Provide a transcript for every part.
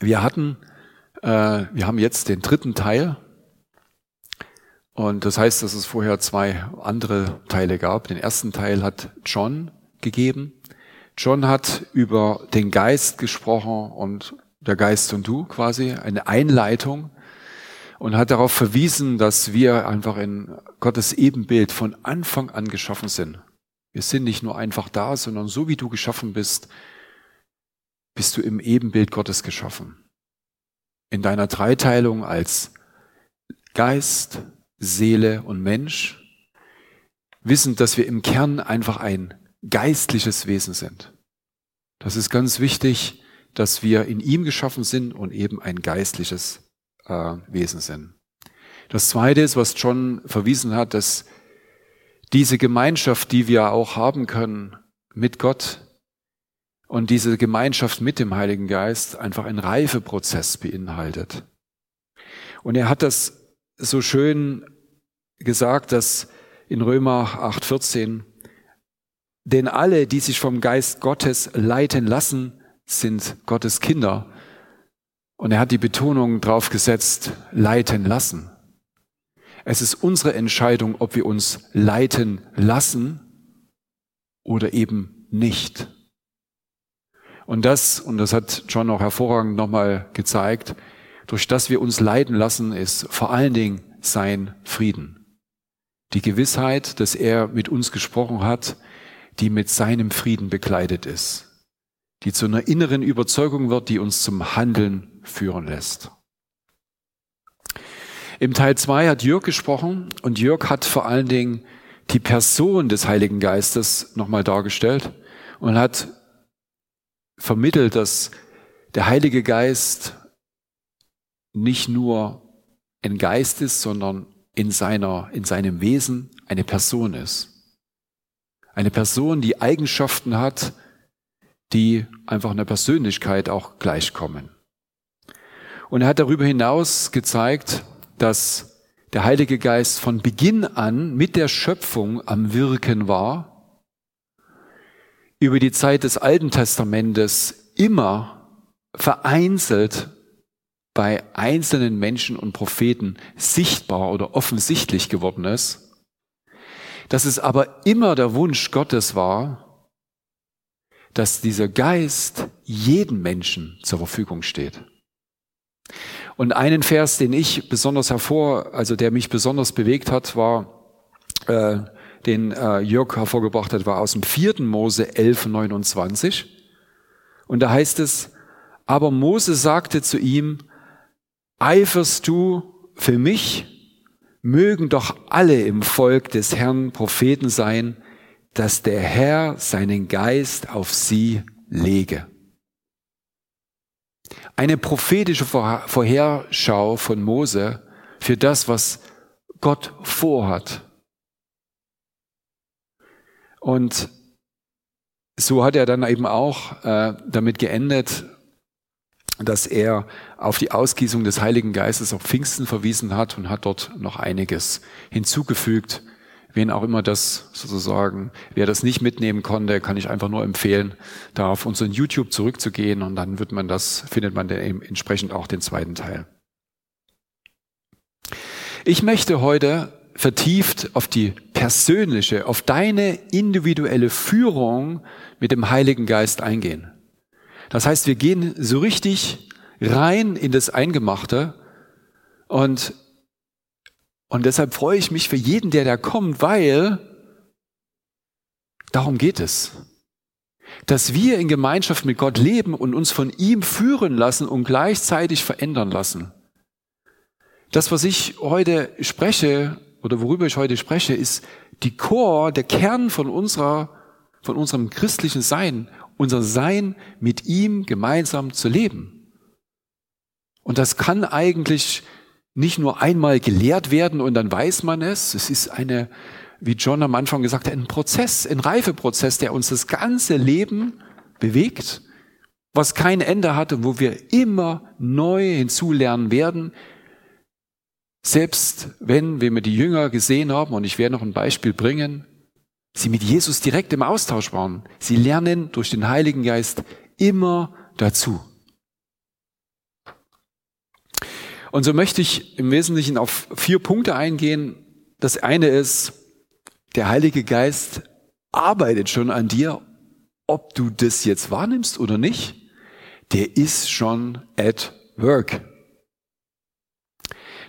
Wir hatten, äh, wir haben jetzt den dritten Teil. Und das heißt, dass es vorher zwei andere Teile gab. Den ersten Teil hat John gegeben. John hat über den Geist gesprochen und der Geist und du quasi, eine Einleitung und hat darauf verwiesen, dass wir einfach in Gottes Ebenbild von Anfang an geschaffen sind. Wir sind nicht nur einfach da, sondern so wie du geschaffen bist, bist du im Ebenbild Gottes geschaffen. In deiner Dreiteilung als Geist, Seele und Mensch, wissend, dass wir im Kern einfach ein geistliches Wesen sind. Das ist ganz wichtig, dass wir in ihm geschaffen sind und eben ein geistliches äh, Wesen sind. Das Zweite ist, was John verwiesen hat, dass diese Gemeinschaft, die wir auch haben können mit Gott und diese Gemeinschaft mit dem Heiligen Geist einfach ein Reifeprozess beinhaltet. Und er hat das so schön gesagt, dass in Römer 8:14 denn alle, die sich vom Geist Gottes leiten lassen, sind Gottes Kinder. Und er hat die Betonung drauf gesetzt, leiten lassen. Es ist unsere Entscheidung, ob wir uns leiten lassen oder eben nicht. Und das, und das hat John auch hervorragend nochmal gezeigt, durch das wir uns leiten lassen, ist vor allen Dingen sein Frieden. Die Gewissheit, dass er mit uns gesprochen hat, die mit seinem Frieden bekleidet ist die zu einer inneren Überzeugung wird, die uns zum Handeln führen lässt. Im Teil 2 hat Jörg gesprochen und Jörg hat vor allen Dingen die Person des Heiligen Geistes nochmal dargestellt und hat vermittelt, dass der Heilige Geist nicht nur ein Geist ist, sondern in seiner, in seinem Wesen eine Person ist. Eine Person, die Eigenschaften hat, die einfach einer Persönlichkeit auch gleichkommen. Und er hat darüber hinaus gezeigt, dass der Heilige Geist von Beginn an mit der Schöpfung am Wirken war, über die Zeit des Alten Testamentes immer vereinzelt bei einzelnen Menschen und Propheten sichtbar oder offensichtlich geworden ist, dass es aber immer der Wunsch Gottes war, dass dieser Geist jeden Menschen zur Verfügung steht. Und einen Vers, den ich besonders hervor, also der mich besonders bewegt hat, war, äh, den äh, Jörg hervorgebracht hat, war aus dem vierten Mose 11, 29. Und da heißt es, aber Mose sagte zu ihm, eiferst du für mich? Mögen doch alle im Volk des Herrn Propheten sein, dass der Herr seinen Geist auf sie lege. Eine prophetische Vorherschau von Mose für das, was Gott vorhat. Und so hat er dann eben auch äh, damit geendet, dass er auf die Ausgießung des Heiligen Geistes auf Pfingsten verwiesen hat und hat dort noch einiges hinzugefügt, wen auch immer das sozusagen, wer das nicht mitnehmen konnte, kann ich einfach nur empfehlen, da auf unseren YouTube zurückzugehen und dann wird man das, findet man eben entsprechend auch den zweiten Teil. Ich möchte heute vertieft auf die persönliche, auf deine individuelle Führung mit dem Heiligen Geist eingehen. Das heißt, wir gehen so richtig rein in das Eingemachte und und deshalb freue ich mich für jeden, der da kommt, weil darum geht es. Dass wir in Gemeinschaft mit Gott leben und uns von ihm führen lassen und gleichzeitig verändern lassen. Das, was ich heute spreche oder worüber ich heute spreche, ist die Chor, der Kern von unserer, von unserem christlichen Sein, unser Sein mit ihm gemeinsam zu leben. Und das kann eigentlich nicht nur einmal gelehrt werden und dann weiß man es. Es ist eine, wie John am Anfang gesagt hat, ein Prozess, ein Reifeprozess, der uns das ganze Leben bewegt, was kein Ende hat und wo wir immer neu hinzulernen werden. Selbst wenn, wenn wir die Jünger gesehen haben, und ich werde noch ein Beispiel bringen, sie mit Jesus direkt im Austausch waren. Sie lernen durch den Heiligen Geist immer dazu. Und so möchte ich im Wesentlichen auf vier Punkte eingehen. Das eine ist, der Heilige Geist arbeitet schon an dir, ob du das jetzt wahrnimmst oder nicht. Der ist schon at work.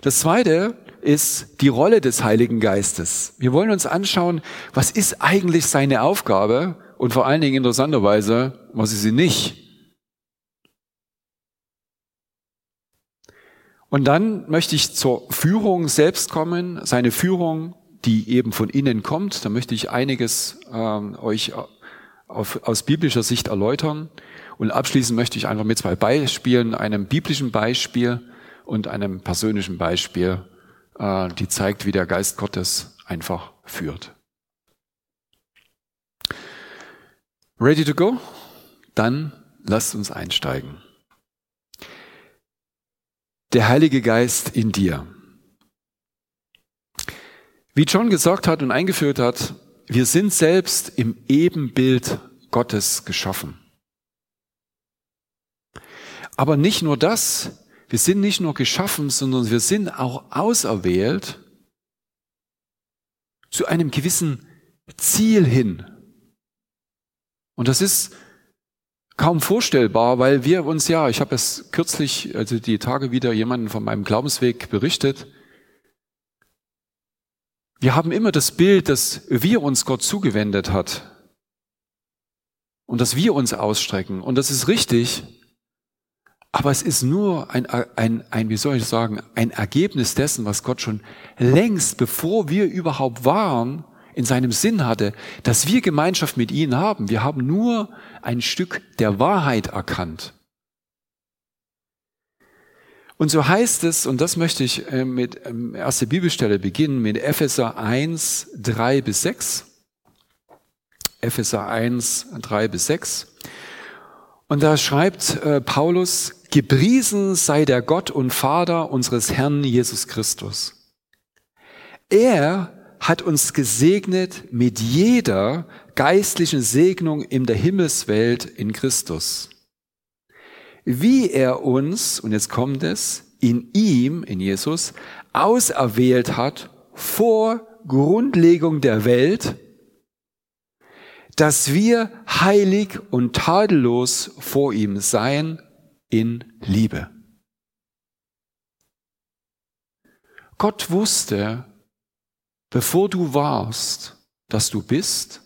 Das zweite ist die Rolle des Heiligen Geistes. Wir wollen uns anschauen, was ist eigentlich seine Aufgabe und vor allen Dingen interessanterweise, was ist sie nicht. Und dann möchte ich zur Führung selbst kommen, seine Führung, die eben von innen kommt. Da möchte ich einiges ähm, euch auf, aus biblischer Sicht erläutern. Und abschließend möchte ich einfach mit zwei Beispielen, einem biblischen Beispiel und einem persönlichen Beispiel, äh, die zeigt, wie der Geist Gottes einfach führt. Ready to go? Dann lasst uns einsteigen. Der Heilige Geist in dir. Wie John gesagt hat und eingeführt hat, wir sind selbst im Ebenbild Gottes geschaffen. Aber nicht nur das, wir sind nicht nur geschaffen, sondern wir sind auch auserwählt zu einem gewissen Ziel hin. Und das ist kaum vorstellbar, weil wir uns ja, ich habe es kürzlich, also die Tage wieder jemanden von meinem Glaubensweg berichtet, wir haben immer das Bild, dass wir uns Gott zugewendet hat und dass wir uns ausstrecken. Und das ist richtig, aber es ist nur ein, ein, ein, wie soll ich sagen, ein Ergebnis dessen, was Gott schon längst, bevor wir überhaupt waren, in seinem Sinn hatte, dass wir Gemeinschaft mit ihm haben. Wir haben nur ein Stück der Wahrheit erkannt. Und so heißt es, und das möchte ich äh, mit ähm, erster Bibelstelle beginnen, mit Epheser 1, 3 bis 6. Epheser 1, 3 bis 6. Und da schreibt äh, Paulus, Gepriesen sei der Gott und Vater unseres Herrn Jesus Christus. Er hat uns gesegnet mit jeder geistlichen Segnung in der Himmelswelt in Christus. Wie er uns, und jetzt kommt es, in ihm, in Jesus, auserwählt hat vor Grundlegung der Welt, dass wir heilig und tadellos vor ihm seien in Liebe. Gott wusste, bevor du warst, dass du bist.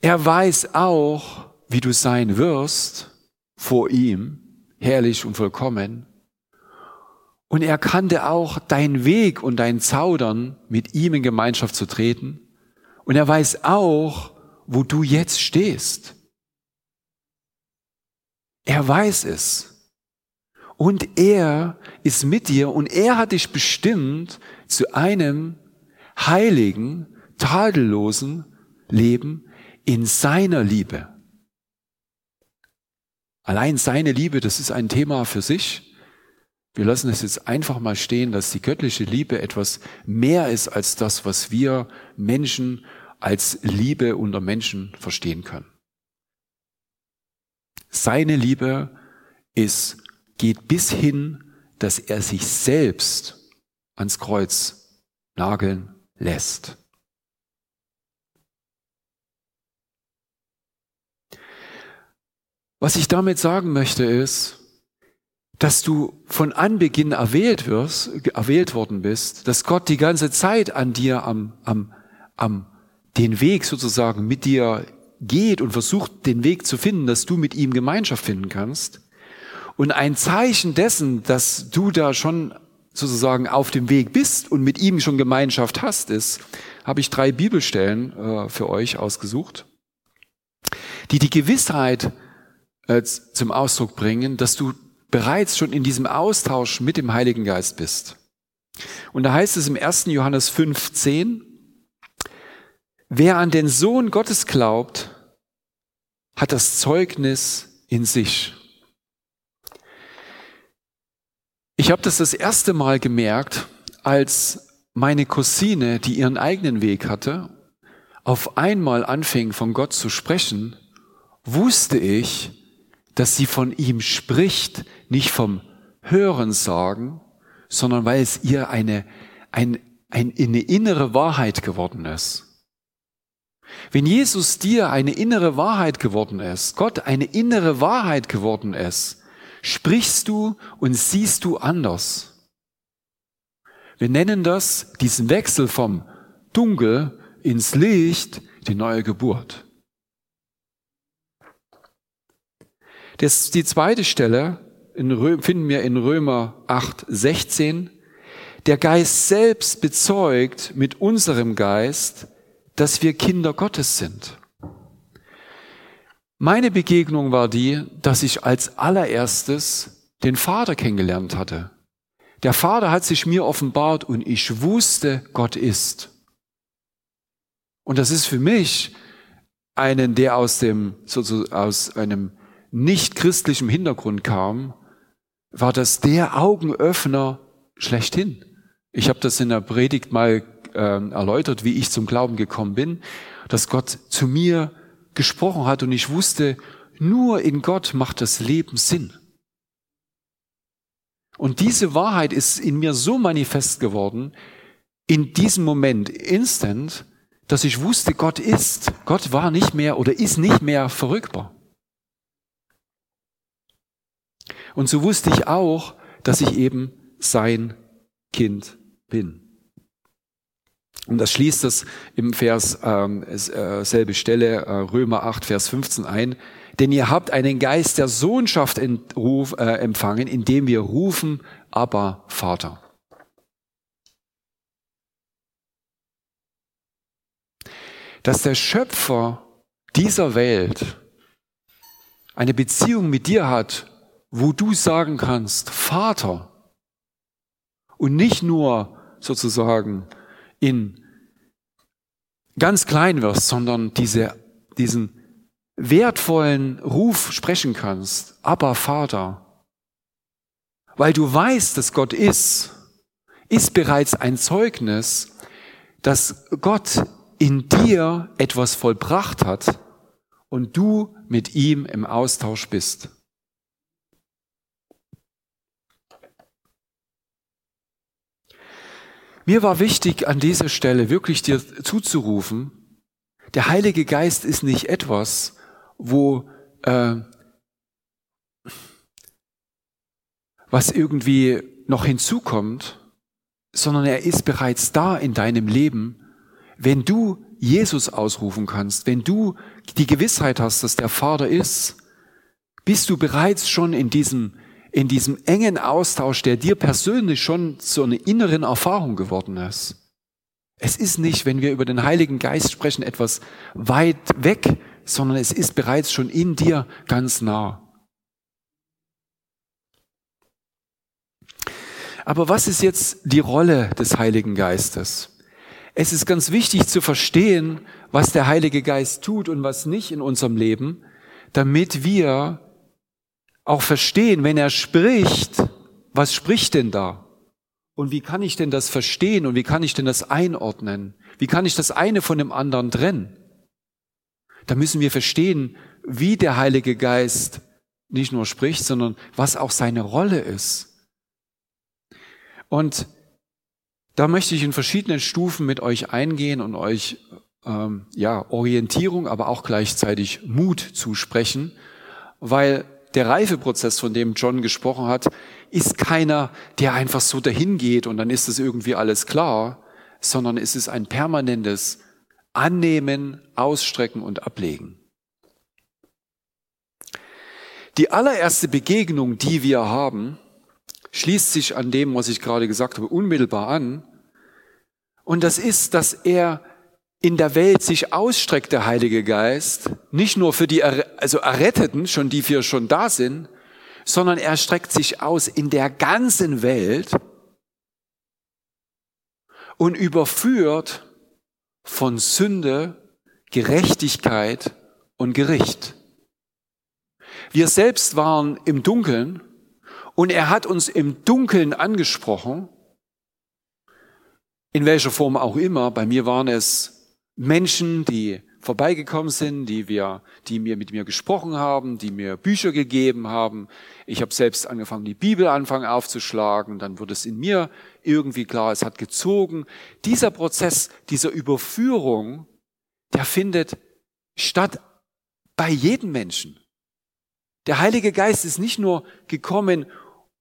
Er weiß auch, wie du sein wirst vor ihm, herrlich und vollkommen. Und er kannte auch deinen Weg und dein Zaudern, mit ihm in Gemeinschaft zu treten. Und er weiß auch, wo du jetzt stehst. Er weiß es. Und er ist mit dir und er hat dich bestimmt zu einem heiligen, tadellosen Leben in seiner Liebe. Allein seine Liebe, das ist ein Thema für sich. Wir lassen es jetzt einfach mal stehen, dass die göttliche Liebe etwas mehr ist als das, was wir Menschen als Liebe unter Menschen verstehen können. Seine Liebe ist, geht bis hin, dass er sich selbst ans Kreuz nageln lässt. Was ich damit sagen möchte ist, dass du von Anbeginn erwählt wirst, erwählt worden bist, dass Gott die ganze Zeit an dir am, am, am den Weg sozusagen mit dir geht und versucht den Weg zu finden, dass du mit ihm Gemeinschaft finden kannst. Und ein Zeichen dessen, dass du da schon sozusagen auf dem Weg bist und mit ihm schon Gemeinschaft hast, ist, habe ich drei Bibelstellen äh, für euch ausgesucht, die die Gewissheit äh, zum Ausdruck bringen, dass du bereits schon in diesem Austausch mit dem Heiligen Geist bist. Und da heißt es im 1. Johannes 5.10, wer an den Sohn Gottes glaubt, hat das Zeugnis in sich. Ich habe das das erste Mal gemerkt, als meine Cousine, die ihren eigenen Weg hatte, auf einmal anfing von Gott zu sprechen, wusste ich, dass sie von ihm spricht, nicht vom Hören sagen, sondern weil es ihr eine, ein, ein, eine innere Wahrheit geworden ist. Wenn Jesus dir eine innere Wahrheit geworden ist, Gott eine innere Wahrheit geworden ist, sprichst du und siehst du anders. Wir nennen das diesen Wechsel vom Dunkel ins Licht, die neue Geburt. Das, die zweite Stelle in, finden wir in Römer 8, 16. Der Geist selbst bezeugt mit unserem Geist, dass wir Kinder Gottes sind. Meine Begegnung war die, dass ich als allererstes den Vater kennengelernt hatte. Der Vater hat sich mir offenbart und ich wusste, Gott ist. Und das ist für mich einen, der aus dem, sozusagen aus einem nicht christlichen Hintergrund kam, war das der Augenöffner schlechthin. Ich habe das in der Predigt mal äh, erläutert, wie ich zum Glauben gekommen bin, dass Gott zu mir gesprochen hat und ich wusste, nur in Gott macht das Leben Sinn. Und diese Wahrheit ist in mir so manifest geworden, in diesem Moment, instant, dass ich wusste, Gott ist. Gott war nicht mehr oder ist nicht mehr verrückbar. Und so wusste ich auch, dass ich eben sein Kind bin. Und das schließt es im Vers, ähm, äh, selbe Stelle, äh, Römer 8, Vers 15 ein. Denn ihr habt einen Geist der Sohnschaft entruf, äh, empfangen, indem wir rufen, aber Vater. Dass der Schöpfer dieser Welt eine Beziehung mit dir hat, wo du sagen kannst, Vater, und nicht nur sozusagen in ganz klein wirst, sondern diese, diesen wertvollen Ruf sprechen kannst, aber Vater, weil du weißt, dass Gott ist, ist bereits ein Zeugnis, dass Gott in dir etwas vollbracht hat und du mit ihm im Austausch bist. Mir war wichtig, an dieser Stelle wirklich dir zuzurufen, der Heilige Geist ist nicht etwas, wo äh, was irgendwie noch hinzukommt, sondern er ist bereits da in deinem Leben, wenn du Jesus ausrufen kannst, wenn du die Gewissheit hast, dass der Vater ist, bist du bereits schon in diesem in diesem engen Austausch, der dir persönlich schon zu einer inneren Erfahrung geworden ist. Es ist nicht, wenn wir über den Heiligen Geist sprechen, etwas weit weg, sondern es ist bereits schon in dir ganz nah. Aber was ist jetzt die Rolle des Heiligen Geistes? Es ist ganz wichtig zu verstehen, was der Heilige Geist tut und was nicht in unserem Leben, damit wir auch verstehen, wenn er spricht, was spricht denn da? Und wie kann ich denn das verstehen und wie kann ich denn das einordnen? Wie kann ich das eine von dem anderen trennen? Da müssen wir verstehen, wie der Heilige Geist nicht nur spricht, sondern was auch seine Rolle ist. Und da möchte ich in verschiedenen Stufen mit euch eingehen und euch ähm, ja Orientierung, aber auch gleichzeitig Mut zusprechen, weil der Reifeprozess, von dem John gesprochen hat, ist keiner, der einfach so dahin geht und dann ist es irgendwie alles klar, sondern es ist ein permanentes Annehmen, Ausstrecken und Ablegen. Die allererste Begegnung, die wir haben, schließt sich an dem, was ich gerade gesagt habe, unmittelbar an. Und das ist, dass er in der Welt sich ausstreckt, der Heilige Geist, nicht nur für die also Erretteten, schon die wir schon da sind, sondern er streckt sich aus in der ganzen Welt und überführt von Sünde, Gerechtigkeit und Gericht. Wir selbst waren im Dunkeln und er hat uns im Dunkeln angesprochen, in welcher Form auch immer. Bei mir waren es Menschen, die vorbeigekommen sind, die wir, die mir mit mir gesprochen haben, die mir Bücher gegeben haben. Ich habe selbst angefangen, die Bibel anfangen aufzuschlagen. Dann wurde es in mir irgendwie klar, es hat gezogen. Dieser Prozess dieser Überführung, der findet statt bei jedem Menschen. Der Heilige Geist ist nicht nur gekommen,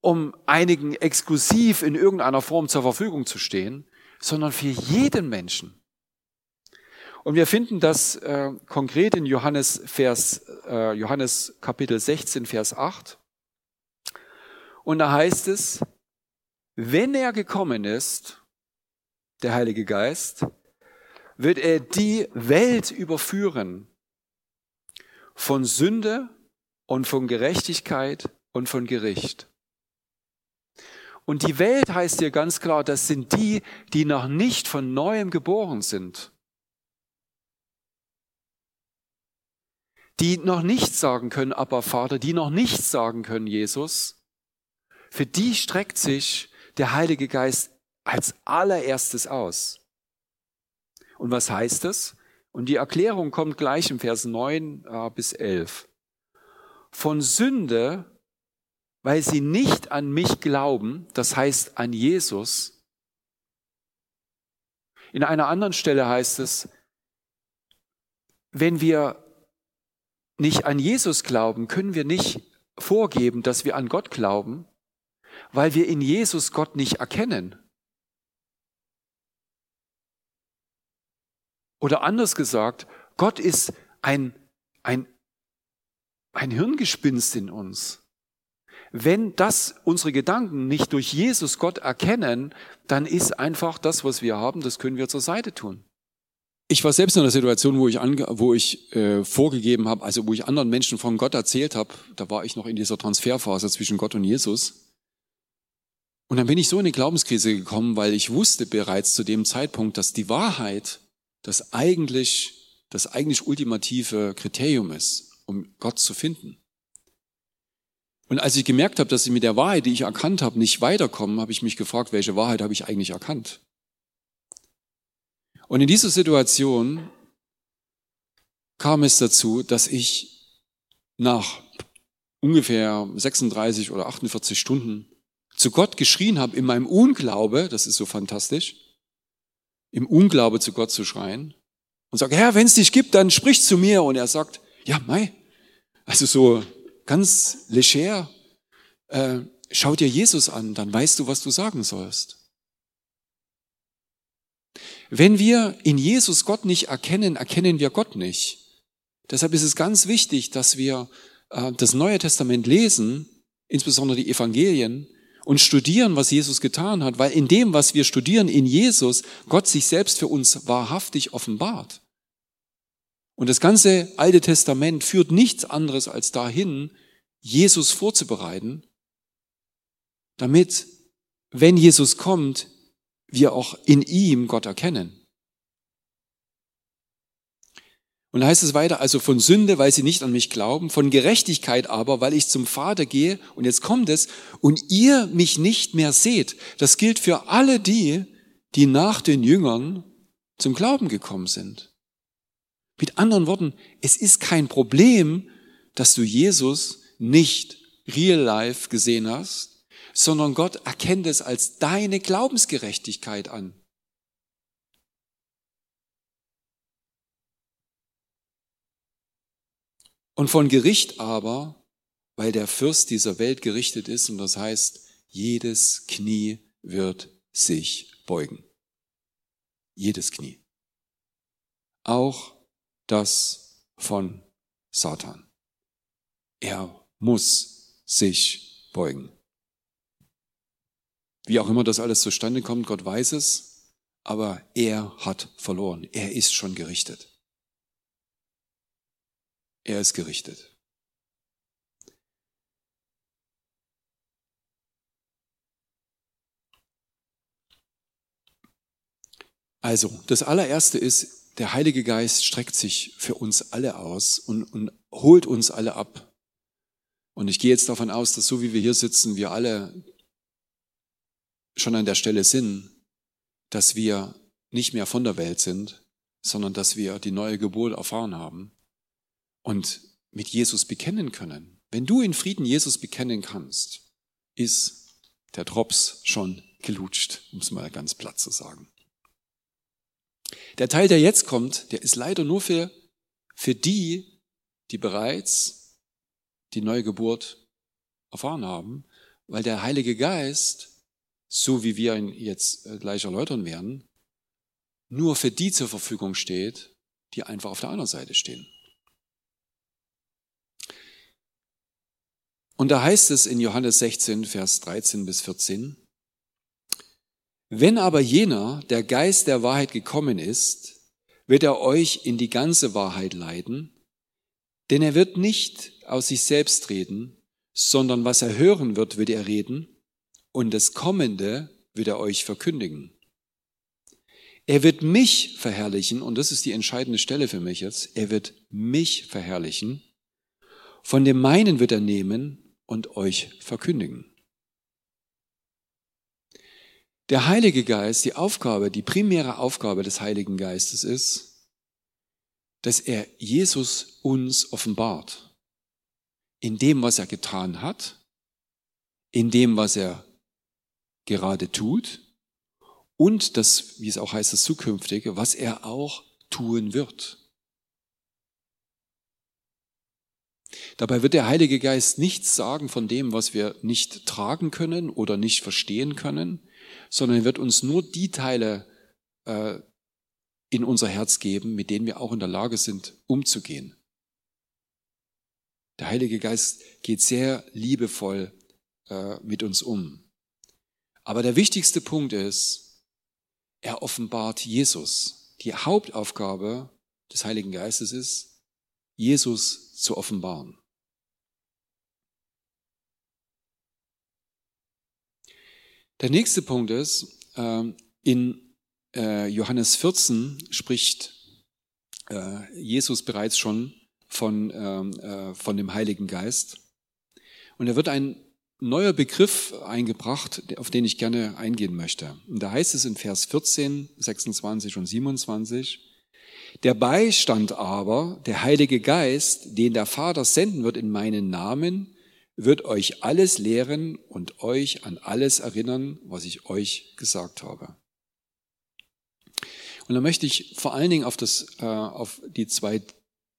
um einigen exklusiv in irgendeiner Form zur Verfügung zu stehen, sondern für jeden Menschen. Und wir finden das äh, konkret in Johannes, Vers, äh, Johannes Kapitel 16, Vers 8. Und da heißt es, wenn er gekommen ist, der Heilige Geist, wird er die Welt überführen von Sünde und von Gerechtigkeit und von Gericht. Und die Welt heißt hier ganz klar, das sind die, die noch nicht von neuem geboren sind. Die noch nicht sagen können, aber Vater, die noch nicht sagen können, Jesus. Für die streckt sich der Heilige Geist als allererstes aus. Und was heißt das? Und die Erklärung kommt gleich im Vers 9 äh, bis 11. Von Sünde weil sie nicht an mich glauben, das heißt an Jesus. In einer anderen Stelle heißt es, wenn wir nicht an Jesus glauben, können wir nicht vorgeben, dass wir an Gott glauben, weil wir in Jesus Gott nicht erkennen. Oder anders gesagt, Gott ist ein, ein, ein Hirngespinst in uns. Wenn das unsere Gedanken nicht durch Jesus Gott erkennen, dann ist einfach das, was wir haben, das können wir zur Seite tun. Ich war selbst in einer Situation, wo ich, ange wo ich äh, vorgegeben habe, also wo ich anderen Menschen von Gott erzählt habe, da war ich noch in dieser Transferphase zwischen Gott und Jesus. Und dann bin ich so in eine Glaubenskrise gekommen, weil ich wusste bereits zu dem Zeitpunkt, dass die Wahrheit das eigentlich, das eigentlich ultimative Kriterium ist, um Gott zu finden. Und als ich gemerkt habe, dass ich mit der Wahrheit, die ich erkannt habe, nicht weiterkomme, habe ich mich gefragt, welche Wahrheit habe ich eigentlich erkannt? Und in dieser Situation kam es dazu, dass ich nach ungefähr 36 oder 48 Stunden zu Gott geschrien habe in meinem Unglaube, das ist so fantastisch, im Unglaube zu Gott zu schreien und sage, Herr, wenn es dich gibt, dann sprich zu mir. Und er sagt, ja, Mai, also so ganz leger, äh, schau dir Jesus an, dann weißt du, was du sagen sollst. Wenn wir in Jesus Gott nicht erkennen, erkennen wir Gott nicht. Deshalb ist es ganz wichtig, dass wir äh, das Neue Testament lesen, insbesondere die Evangelien, und studieren, was Jesus getan hat, weil in dem, was wir studieren, in Jesus, Gott sich selbst für uns wahrhaftig offenbart. Und das ganze Alte Testament führt nichts anderes als dahin, Jesus vorzubereiten, damit, wenn Jesus kommt, wir auch in ihm Gott erkennen. Und da heißt es weiter, also von Sünde, weil sie nicht an mich glauben, von Gerechtigkeit aber, weil ich zum Vater gehe, und jetzt kommt es, und ihr mich nicht mehr seht. Das gilt für alle die, die nach den Jüngern zum Glauben gekommen sind. Mit anderen Worten, es ist kein Problem, dass du Jesus nicht real life gesehen hast, sondern Gott erkennt es als deine Glaubensgerechtigkeit an. Und von Gericht aber, weil der Fürst dieser Welt gerichtet ist, und das heißt, jedes Knie wird sich beugen. Jedes Knie. Auch das von Satan. Er muss sich beugen. Wie auch immer das alles zustande kommt, Gott weiß es, aber er hat verloren. Er ist schon gerichtet. Er ist gerichtet. Also, das allererste ist, der Heilige Geist streckt sich für uns alle aus und, und holt uns alle ab. Und ich gehe jetzt davon aus, dass so wie wir hier sitzen, wir alle schon an der Stelle sind, dass wir nicht mehr von der Welt sind, sondern dass wir die neue Geburt erfahren haben und mit Jesus bekennen können. Wenn du in Frieden Jesus bekennen kannst, ist der Drops schon gelutscht, um es mal ganz platt zu sagen. Der Teil, der jetzt kommt, der ist leider nur für, für die, die bereits die neue Geburt erfahren haben, weil der Heilige Geist, so wie wir ihn jetzt äh, gleich erläutern werden, nur für die zur Verfügung steht, die einfach auf der anderen Seite stehen. Und da heißt es in Johannes 16, Vers 13 bis 14, wenn aber jener, der Geist der Wahrheit gekommen ist, wird er euch in die ganze Wahrheit leiten, denn er wird nicht aus sich selbst reden, sondern was er hören wird, wird er reden, und das Kommende wird er euch verkündigen. Er wird mich verherrlichen, und das ist die entscheidende Stelle für mich jetzt, er wird mich verherrlichen, von dem meinen wird er nehmen und euch verkündigen. Der Heilige Geist, die Aufgabe, die primäre Aufgabe des Heiligen Geistes ist, dass er Jesus uns offenbart. In dem, was er getan hat, in dem, was er gerade tut und das, wie es auch heißt, das Zukünftige, was er auch tun wird. Dabei wird der Heilige Geist nichts sagen von dem, was wir nicht tragen können oder nicht verstehen können, sondern er wird uns nur die Teile äh, in unser Herz geben, mit denen wir auch in der Lage sind, umzugehen. Der Heilige Geist geht sehr liebevoll äh, mit uns um. Aber der wichtigste Punkt ist, er offenbart Jesus. Die Hauptaufgabe des Heiligen Geistes ist, Jesus zu offenbaren. Der nächste Punkt ist, ähm, in äh, Johannes 14 spricht äh, Jesus bereits schon von, ähm, äh, von dem Heiligen Geist. Und er wird ein neuer Begriff eingebracht, auf den ich gerne eingehen möchte. Und da heißt es in Vers 14, 26 und 27, der Beistand aber, der Heilige Geist, den der Vater senden wird in meinen Namen, wird euch alles lehren und euch an alles erinnern, was ich euch gesagt habe. Und da möchte ich vor allen Dingen auf, das, äh, auf die zwei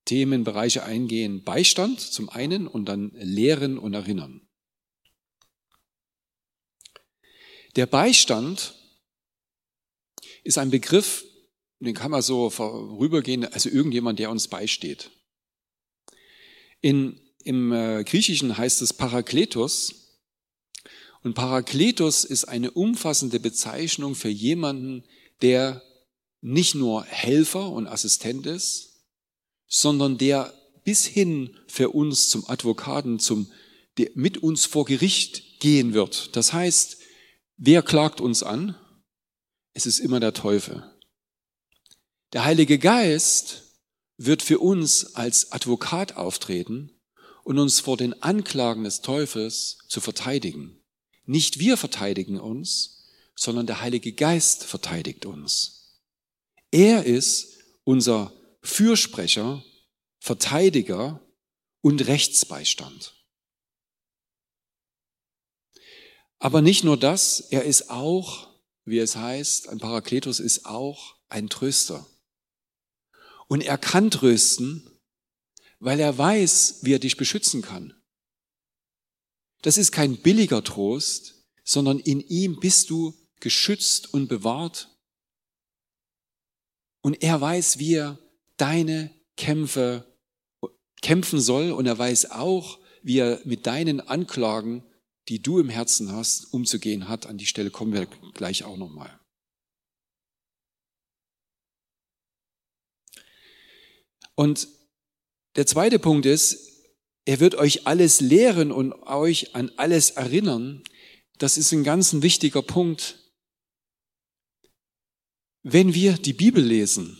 Themenbereiche eingehen. Beistand zum einen und dann Lehren und Erinnern. Der Beistand ist ein Begriff, den kann man so vorübergehen, also irgendjemand, der uns beisteht. In im äh, Griechischen heißt es Parakletos. Und Parakletos ist eine umfassende Bezeichnung für jemanden, der nicht nur Helfer und Assistent ist, sondern der bis hin für uns zum Advokaten, zum, der mit uns vor Gericht gehen wird. Das heißt, wer klagt uns an? Es ist immer der Teufel. Der Heilige Geist wird für uns als Advokat auftreten und uns vor den Anklagen des Teufels zu verteidigen. Nicht wir verteidigen uns, sondern der Heilige Geist verteidigt uns. Er ist unser Fürsprecher, Verteidiger und Rechtsbeistand. Aber nicht nur das, er ist auch, wie es heißt, ein Parakletos ist auch ein Tröster. Und er kann trösten, weil er weiß, wie er dich beschützen kann. Das ist kein billiger Trost, sondern in ihm bist du geschützt und bewahrt. Und er weiß, wie er deine Kämpfe kämpfen soll und er weiß auch, wie er mit deinen Anklagen, die du im Herzen hast, umzugehen hat. An die Stelle kommen wir gleich auch nochmal. Und der zweite Punkt ist, er wird euch alles lehren und euch an alles erinnern. Das ist ein ganz wichtiger Punkt. Wenn wir die Bibel lesen,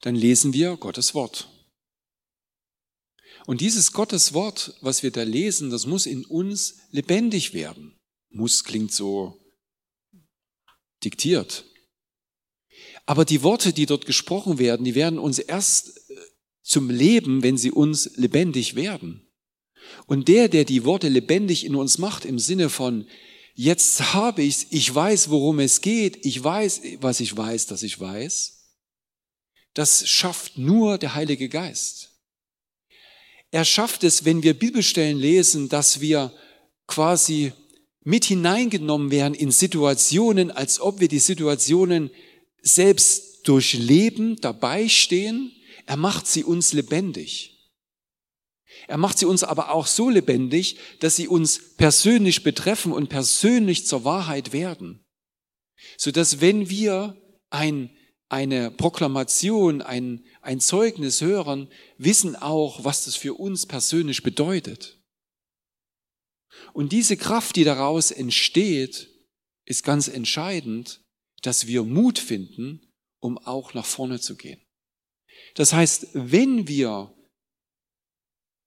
dann lesen wir Gottes Wort. Und dieses Gottes Wort, was wir da lesen, das muss in uns lebendig werden. Muss klingt so diktiert. Aber die Worte, die dort gesprochen werden, die werden uns erst äh, zum Leben, wenn sie uns lebendig werden. Und der, der die Worte lebendig in uns macht, im Sinne von, jetzt habe ich's, ich weiß, worum es geht, ich weiß, was ich weiß, dass ich weiß, das schafft nur der Heilige Geist. Er schafft es, wenn wir Bibelstellen lesen, dass wir quasi mit hineingenommen werden in Situationen, als ob wir die Situationen selbst durchleben, dabei stehen. Er macht sie uns lebendig. Er macht sie uns aber auch so lebendig, dass sie uns persönlich betreffen und persönlich zur Wahrheit werden. Sodass wenn wir ein, eine Proklamation, ein, ein Zeugnis hören, wissen auch, was das für uns persönlich bedeutet. Und diese Kraft, die daraus entsteht, ist ganz entscheidend, dass wir Mut finden, um auch nach vorne zu gehen. Das heißt, wenn wir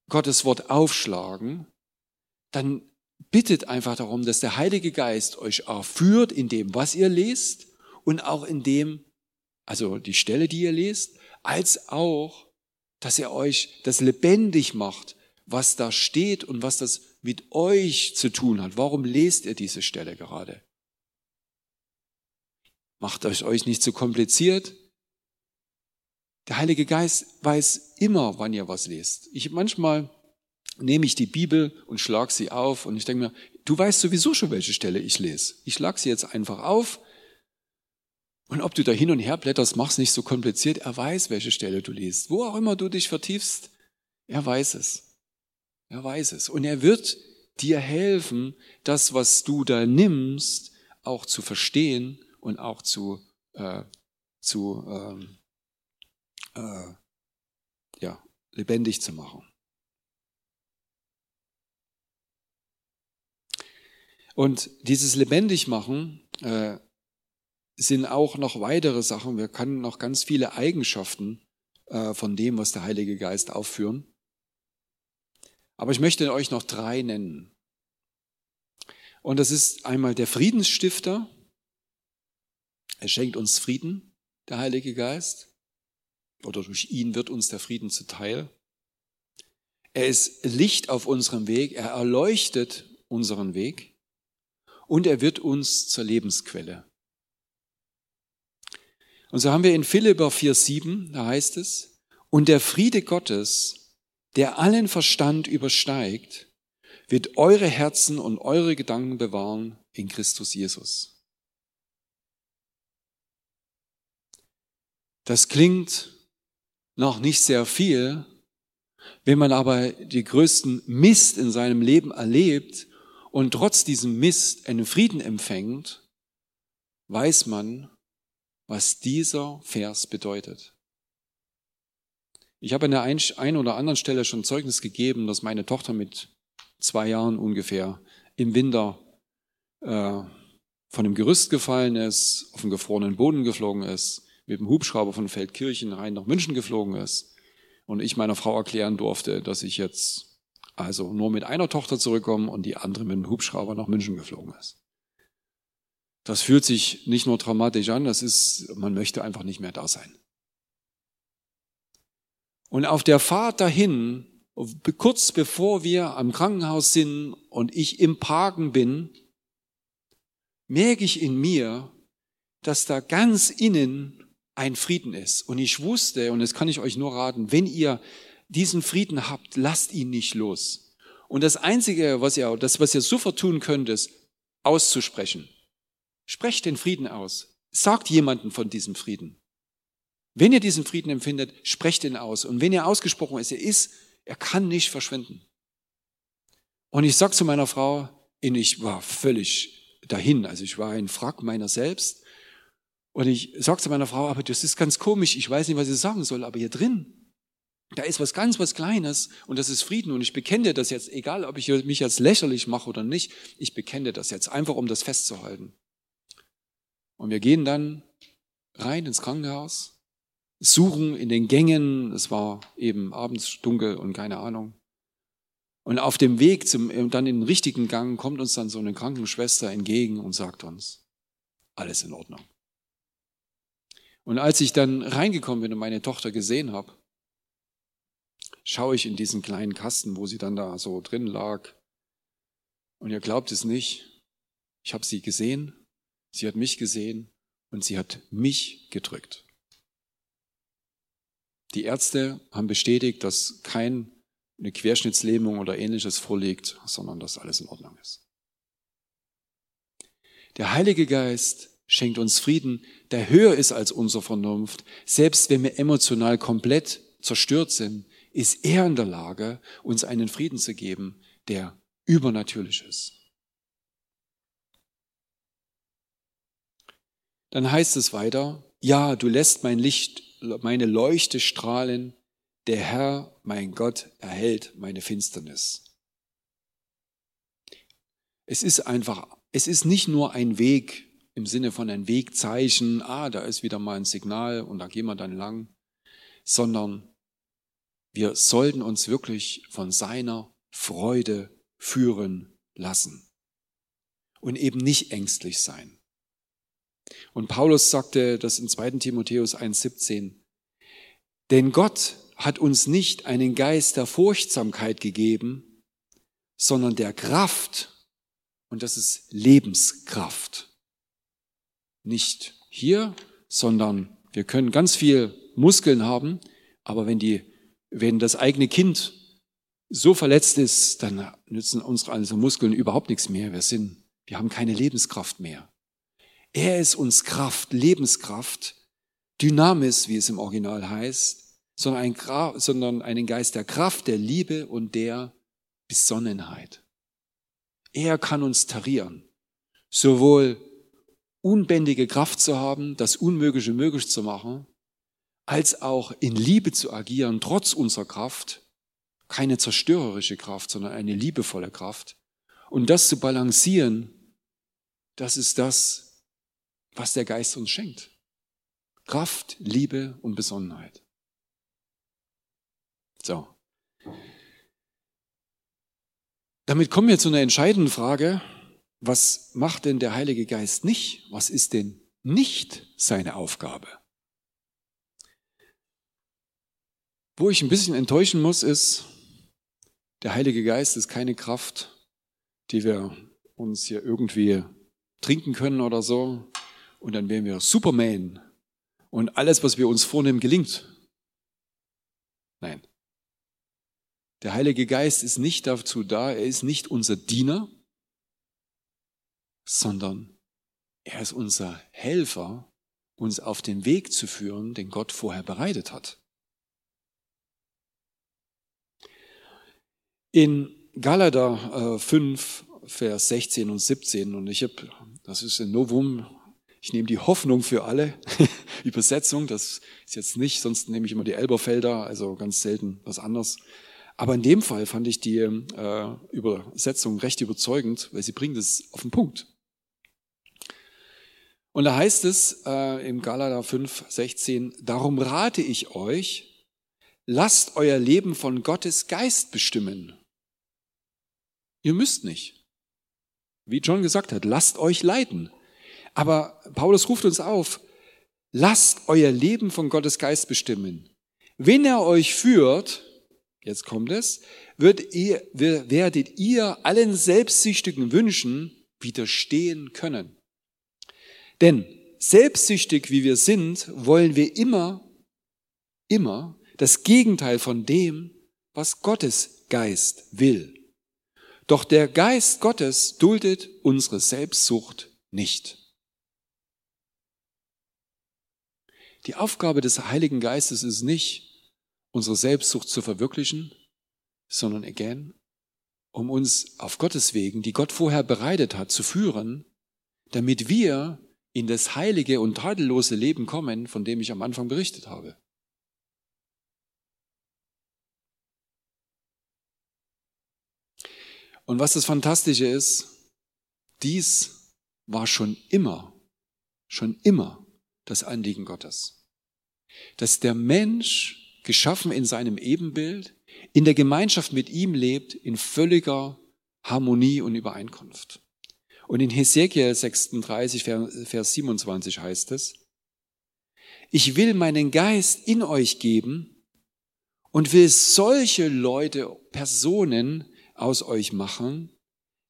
Gottes Wort aufschlagen, dann bittet einfach darum, dass der Heilige Geist euch erführt in dem, was ihr lest und auch in dem, also die Stelle, die ihr lest, als auch, dass er euch das lebendig macht, was da steht und was das mit euch zu tun hat. Warum lest ihr diese Stelle gerade? Macht euch euch nicht zu kompliziert. Der Heilige Geist weiß immer, wann ihr was lest. Ich manchmal nehme ich die Bibel und schlag sie auf und ich denke mir, du weißt sowieso schon, welche Stelle ich lese. Ich schlag sie jetzt einfach auf und ob du da hin und her blätterst, mach's nicht so kompliziert. Er weiß, welche Stelle du liest. Wo auch immer du dich vertiefst, er weiß es. Er weiß es. Und er wird dir helfen, das, was du da nimmst, auch zu verstehen und auch zu, äh, zu ähm, äh, ja, lebendig zu machen. Und dieses lebendig machen äh, sind auch noch weitere Sachen. Wir können noch ganz viele Eigenschaften äh, von dem, was der Heilige Geist aufführen. Aber ich möchte euch noch drei nennen. Und das ist einmal der Friedensstifter, er schenkt uns Frieden, der Heilige Geist, oder durch ihn wird uns der Frieden zuteil. Er ist Licht auf unserem Weg, er erleuchtet unseren Weg und er wird uns zur Lebensquelle. Und so haben wir in Philipper 4,7, da heißt es, und der Friede Gottes, der allen Verstand übersteigt, wird eure Herzen und eure Gedanken bewahren in Christus Jesus. Das klingt noch nicht sehr viel. Wenn man aber die größten Mist in seinem Leben erlebt und trotz diesem Mist einen Frieden empfängt, weiß man, was dieser Vers bedeutet. Ich habe an der einen oder anderen Stelle schon Zeugnis gegeben, dass meine Tochter mit zwei Jahren ungefähr im Winter äh, von dem Gerüst gefallen ist, auf den gefrorenen Boden geflogen ist mit dem Hubschrauber von Feldkirchen rein nach München geflogen ist und ich meiner Frau erklären durfte, dass ich jetzt also nur mit einer Tochter zurückkomme und die andere mit dem Hubschrauber nach München geflogen ist. Das fühlt sich nicht nur dramatisch an, das ist, man möchte einfach nicht mehr da sein. Und auf der Fahrt dahin, kurz bevor wir am Krankenhaus sind und ich im Parken bin, merke ich in mir, dass da ganz innen ein Frieden ist. Und ich wusste, und das kann ich euch nur raten, wenn ihr diesen Frieden habt, lasst ihn nicht los. Und das Einzige, was ihr, das, was ihr sofort tun könnt, ist auszusprechen. Sprecht den Frieden aus. Sagt jemanden von diesem Frieden. Wenn ihr diesen Frieden empfindet, sprecht ihn aus. Und wenn ihr ausgesprochen ist, er ist, er kann nicht verschwinden. Und ich sag zu meiner Frau, ich war völlig dahin, also ich war ein Frack meiner selbst und ich sage zu meiner Frau, aber das ist ganz komisch, ich weiß nicht, was ich sagen soll, aber hier drin, da ist was ganz was Kleines und das ist Frieden. Und ich bekenne das jetzt, egal ob ich mich jetzt lächerlich mache oder nicht, ich bekenne das jetzt, einfach um das festzuhalten. Und wir gehen dann rein ins Krankenhaus, suchen in den Gängen, es war eben abends dunkel und keine Ahnung. Und auf dem Weg zum, dann in den richtigen Gang kommt uns dann so eine Krankenschwester entgegen und sagt uns, alles in Ordnung. Und als ich dann reingekommen bin und meine Tochter gesehen habe, schaue ich in diesen kleinen Kasten, wo sie dann da so drin lag. Und ihr glaubt es nicht, ich habe sie gesehen, sie hat mich gesehen und sie hat mich gedrückt. Die Ärzte haben bestätigt, dass keine Querschnittslähmung oder ähnliches vorliegt, sondern dass alles in Ordnung ist. Der Heilige Geist schenkt uns Frieden, der höher ist als unsere Vernunft. Selbst wenn wir emotional komplett zerstört sind, ist er in der Lage, uns einen Frieden zu geben, der übernatürlich ist. Dann heißt es weiter, ja, du lässt mein Licht, meine Leuchte strahlen, der Herr, mein Gott, erhält meine Finsternis. Es ist einfach, es ist nicht nur ein Weg im Sinne von ein Wegzeichen, ah, da ist wieder mal ein Signal und da gehen wir dann lang, sondern wir sollten uns wirklich von seiner Freude führen lassen und eben nicht ängstlich sein. Und Paulus sagte das in 2. Timotheus 1.17, denn Gott hat uns nicht einen Geist der Furchtsamkeit gegeben, sondern der Kraft, und das ist Lebenskraft. Nicht hier, sondern wir können ganz viel Muskeln haben, aber wenn die wenn das eigene Kind so verletzt ist, dann nützen unsere also Muskeln überhaupt nichts mehr. Wir sind, wir haben keine Lebenskraft mehr. Er ist uns Kraft, Lebenskraft, Dynamis, wie es im Original heißt, sondern, ein, sondern einen Geist der Kraft, der Liebe und der Besonnenheit. Er kann uns tarieren, sowohl unbändige Kraft zu haben, das Unmögliche möglich zu machen, als auch in Liebe zu agieren, trotz unserer Kraft, keine zerstörerische Kraft, sondern eine liebevolle Kraft. Und das zu balancieren, das ist das, was der Geist uns schenkt. Kraft, Liebe und Besonnenheit. So. Damit kommen wir zu einer entscheidenden Frage. Was macht denn der Heilige Geist nicht? Was ist denn nicht seine Aufgabe? Wo ich ein bisschen enttäuschen muss, ist, der Heilige Geist ist keine Kraft, die wir uns hier irgendwie trinken können oder so. Und dann wären wir Superman. Und alles, was wir uns vornehmen, gelingt. Nein. Der Heilige Geist ist nicht dazu da, er ist nicht unser Diener, sondern er ist unser Helfer, uns auf den Weg zu führen, den Gott vorher bereitet hat. In Galater 5, äh, Vers 16 und 17, und ich habe, das ist ein Novum, ich nehme die Hoffnung für alle, Übersetzung, das ist jetzt nicht, sonst nehme ich immer die Elberfelder, also ganz selten was anderes. Aber in dem Fall fand ich die äh, Übersetzung recht überzeugend, weil sie bringt es auf den Punkt. Und da heißt es äh, im Galater 5, 16, darum rate ich euch, lasst euer Leben von Gottes Geist bestimmen Ihr müsst nicht. Wie John gesagt hat, lasst euch leiden. Aber Paulus ruft uns auf, lasst euer Leben von Gottes Geist bestimmen. Wenn er euch führt, jetzt kommt es, ihr, werdet ihr allen selbstsüchtigen Wünschen widerstehen können. Denn selbstsüchtig wie wir sind, wollen wir immer, immer das Gegenteil von dem, was Gottes Geist will. Doch der Geist Gottes duldet unsere Selbstsucht nicht. Die Aufgabe des Heiligen Geistes ist nicht, unsere Selbstsucht zu verwirklichen, sondern again, um uns auf Gottes Wegen, die Gott vorher bereitet hat, zu führen, damit wir in das heilige und tadellose Leben kommen, von dem ich am Anfang berichtet habe. Und was das Fantastische ist, dies war schon immer, schon immer das Anliegen Gottes. Dass der Mensch, geschaffen in seinem Ebenbild, in der Gemeinschaft mit ihm lebt, in völliger Harmonie und Übereinkunft. Und in Hesekiel 36, Vers 27 heißt es, ich will meinen Geist in euch geben und will solche Leute, Personen aus euch machen,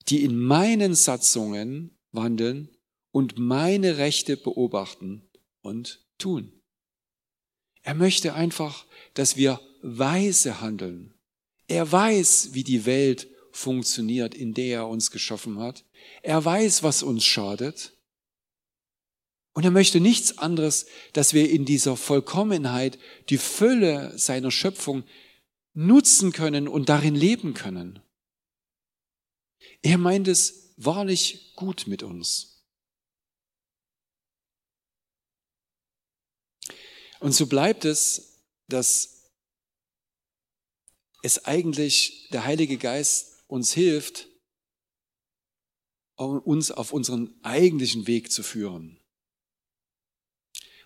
die in meinen Satzungen wandeln und meine Rechte beobachten und tun. Er möchte einfach, dass wir weise handeln. Er weiß, wie die Welt funktioniert, in der er uns geschaffen hat. Er weiß, was uns schadet. Und er möchte nichts anderes, dass wir in dieser Vollkommenheit die Fülle seiner Schöpfung nutzen können und darin leben können. Er meint es wahrlich gut mit uns. Und so bleibt es, dass es eigentlich der Heilige Geist uns hilft, uns auf unseren eigentlichen Weg zu führen.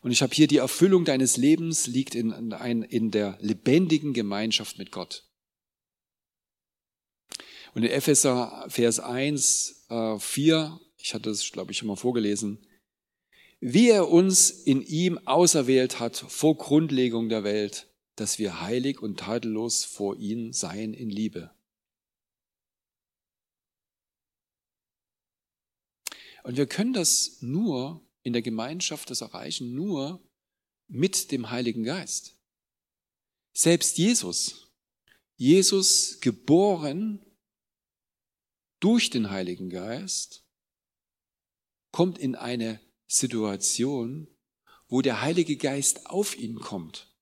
Und ich habe hier die Erfüllung deines Lebens liegt in, in, in der lebendigen Gemeinschaft mit Gott. Und in Epheser Vers 1, äh, 4, ich hatte das, glaube ich, schon mal vorgelesen, wie er uns in ihm auserwählt hat vor Grundlegung der Welt, dass wir heilig und tadellos vor ihm seien in Liebe. Und wir können das nur in der Gemeinschaft, das erreichen, nur mit dem Heiligen Geist. Selbst Jesus, Jesus geboren durch den Heiligen Geist, kommt in eine Situation, wo der Heilige Geist auf ihn kommt.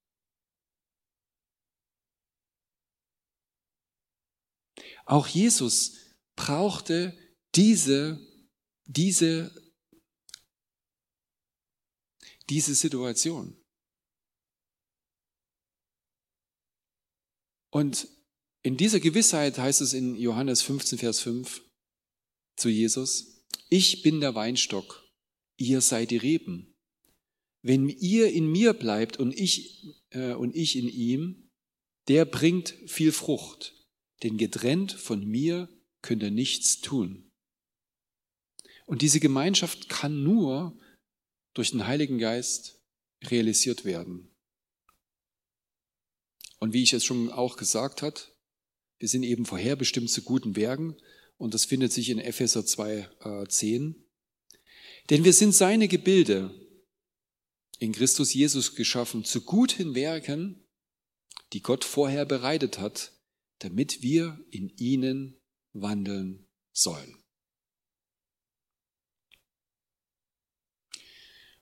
Auch Jesus brauchte diese diese, diese Situation. Und in dieser Gewissheit heißt es in Johannes 15, Vers 5 zu Jesus, ich bin der Weinstock, ihr seid die Reben. Wenn ihr in mir bleibt und ich, äh, und ich in ihm, der bringt viel Frucht, denn getrennt von mir könnt ihr nichts tun. Und diese Gemeinschaft kann nur durch den Heiligen Geist realisiert werden. Und wie ich es schon auch gesagt hat, wir sind eben vorherbestimmt zu guten Werken und das findet sich in Epheser 2, äh, 10. Denn wir sind seine Gebilde in Christus Jesus geschaffen zu guten Werken, die Gott vorher bereitet hat, damit wir in ihnen wandeln sollen.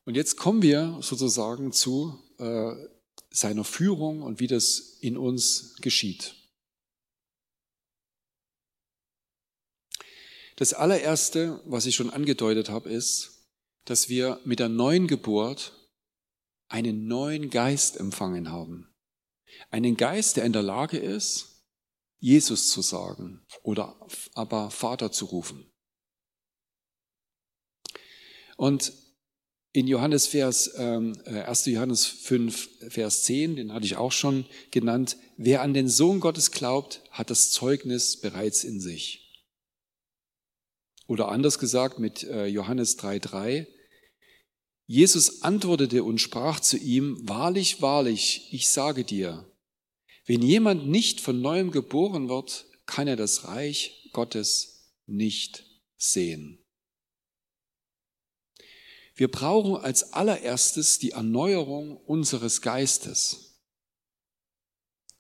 Und jetzt kommen wir sozusagen zu äh, seiner Führung und wie das in uns geschieht. Das allererste, was ich schon angedeutet habe, ist, dass wir mit der neuen Geburt einen neuen Geist empfangen haben. Einen Geist, der in der Lage ist, Jesus zu sagen oder aber Vater zu rufen. Und in Johannes Vers, äh, 1. Johannes 5, Vers 10, den hatte ich auch schon genannt, wer an den Sohn Gottes glaubt, hat das Zeugnis bereits in sich. Oder anders gesagt mit äh, Johannes 3, 3, Jesus antwortete und sprach zu ihm, Wahrlich, wahrlich, ich sage dir, wenn jemand nicht von neuem geboren wird, kann er das Reich Gottes nicht sehen. Wir brauchen als allererstes die Erneuerung unseres Geistes.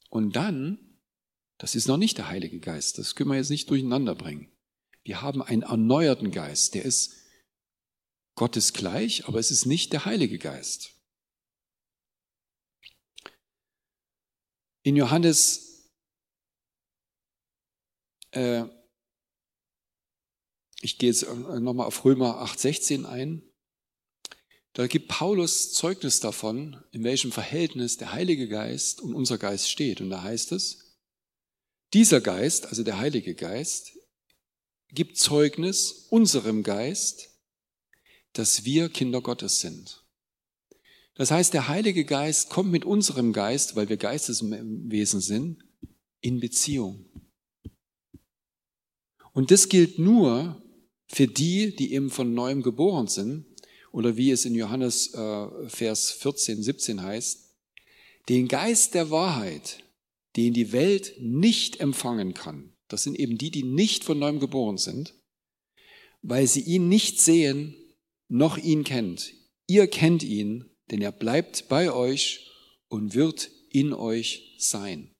Und dann, das ist noch nicht der Heilige Geist, das können wir jetzt nicht durcheinander bringen. Wir haben einen erneuerten Geist, der ist Gottes gleich, aber es ist nicht der Heilige Geist. In Johannes, äh, ich gehe jetzt nochmal auf Römer 8,16 ein. Da gibt Paulus Zeugnis davon, in welchem Verhältnis der Heilige Geist und unser Geist steht. Und da heißt es, dieser Geist, also der Heilige Geist, gibt Zeugnis unserem Geist, dass wir Kinder Gottes sind. Das heißt, der Heilige Geist kommt mit unserem Geist, weil wir Geisteswesen sind, in Beziehung. Und das gilt nur für die, die eben von neuem geboren sind Oder wie es in Johannes äh, Vers 14, 17 heißt, den Geist der Wahrheit, den die Welt nicht empfangen kann. Das sind eben die, die nicht von neuem geboren sind, weil sie ihn nicht sehen, noch ihn kennt. Ihr kennt ihn, denn er bleibt bei euch und wird in euch sein.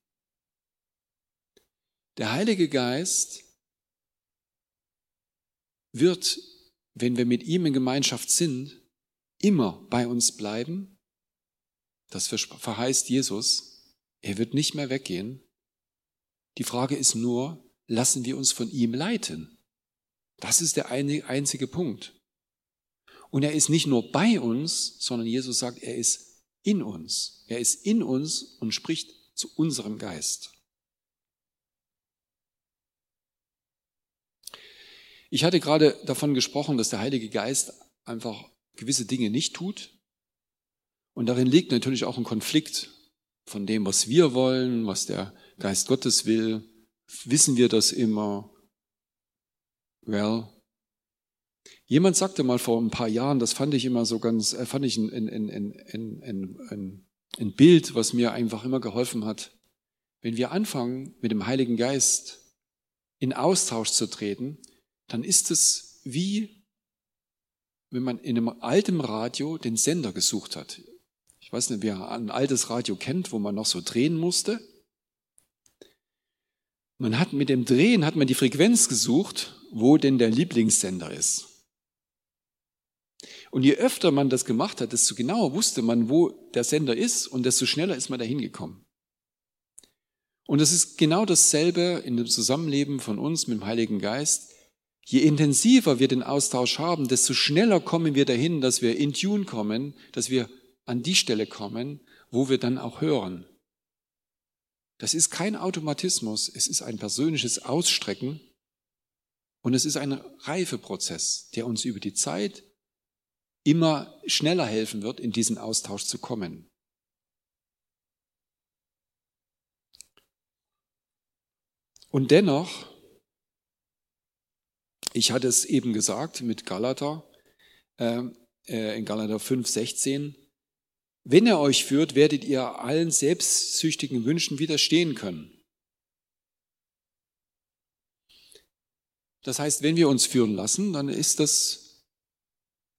Der Heilige Geist wird, wenn wir mit ihm in Gemeinschaft sind, immer bei uns bleiben. Das verheißt Jesus. Er wird nicht mehr weggehen. Die Frage ist nur, lassen wir uns von ihm leiten? Das ist der einzige Punkt. Und er ist nicht nur bei uns, sondern Jesus sagt, er ist in uns. Er ist in uns und spricht zu unserem Geist. Ich hatte gerade davon gesprochen, dass der Heilige Geist einfach gewisse Dinge nicht tut. Und darin liegt natürlich auch ein Konflikt von dem, was wir wollen, was der Geist Gottes will. Wissen wir das immer? Well, jemand sagte mal vor ein paar Jahren, das fand ich immer so ganz, äh, fand ich ein, ein, ein, ein, Bild, was mir einfach immer geholfen hat. Wenn wir anfangen, mit dem Heiligen Geist in Austausch zu treten, dann ist es wie, wenn man in einem alten Radio den Sender gesucht hat. Ich weiß nicht, wer ein altes Radio kennt, wo man noch so drehen musste. Man hat mit dem Drehen hat man die Frequenz gesucht, wo denn der Lieblingssender ist. Und je öfter man das gemacht hat, desto genauer wusste man, wo der Sender ist und desto schneller ist man dahin gekommen. Und es ist genau dasselbe in dem Zusammenleben von uns mit dem Heiligen Geist. Je intensiver wir den Austausch haben, desto schneller kommen wir dahin, dass wir in Tune kommen, dass wir an die Stelle kommen, wo wir dann auch hören. Das ist kein Automatismus, es ist ein persönliches Ausstrecken und es ist ein Reifeprozess, der uns über die Zeit immer schneller helfen wird, in diesen Austausch zu kommen. Und dennoch ich hatte es eben gesagt mit Galater, äh, äh in Galater 5, 16. Wenn er euch führt, werdet ihr allen selbstsüchtigen Wünschen widerstehen können. Das heißt, wenn wir uns führen lassen, dann ist das,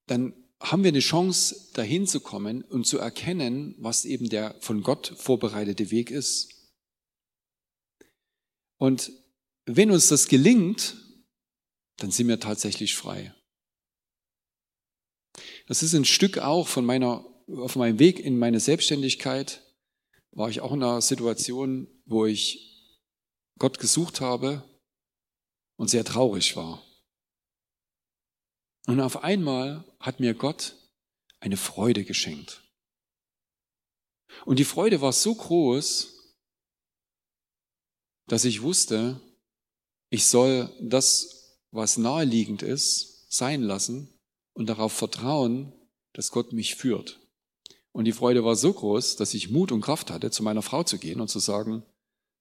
dann haben wir eine Chance, dahin zu kommen und zu erkennen, was eben der von Gott vorbereitete Weg ist. Und wenn uns das gelingt, dann sind wir tatsächlich frei. Das ist ein Stück auch von meiner, auf meinem Weg in meine Selbstständigkeit, war ich auch in einer Situation, wo ich Gott gesucht habe und sehr traurig war. Und auf einmal hat mir Gott eine Freude geschenkt. Und die Freude war so groß, dass ich wusste, ich soll das was naheliegend ist, sein lassen und darauf vertrauen, dass Gott mich führt. Und die Freude war so groß, dass ich Mut und Kraft hatte, zu meiner Frau zu gehen und zu sagen,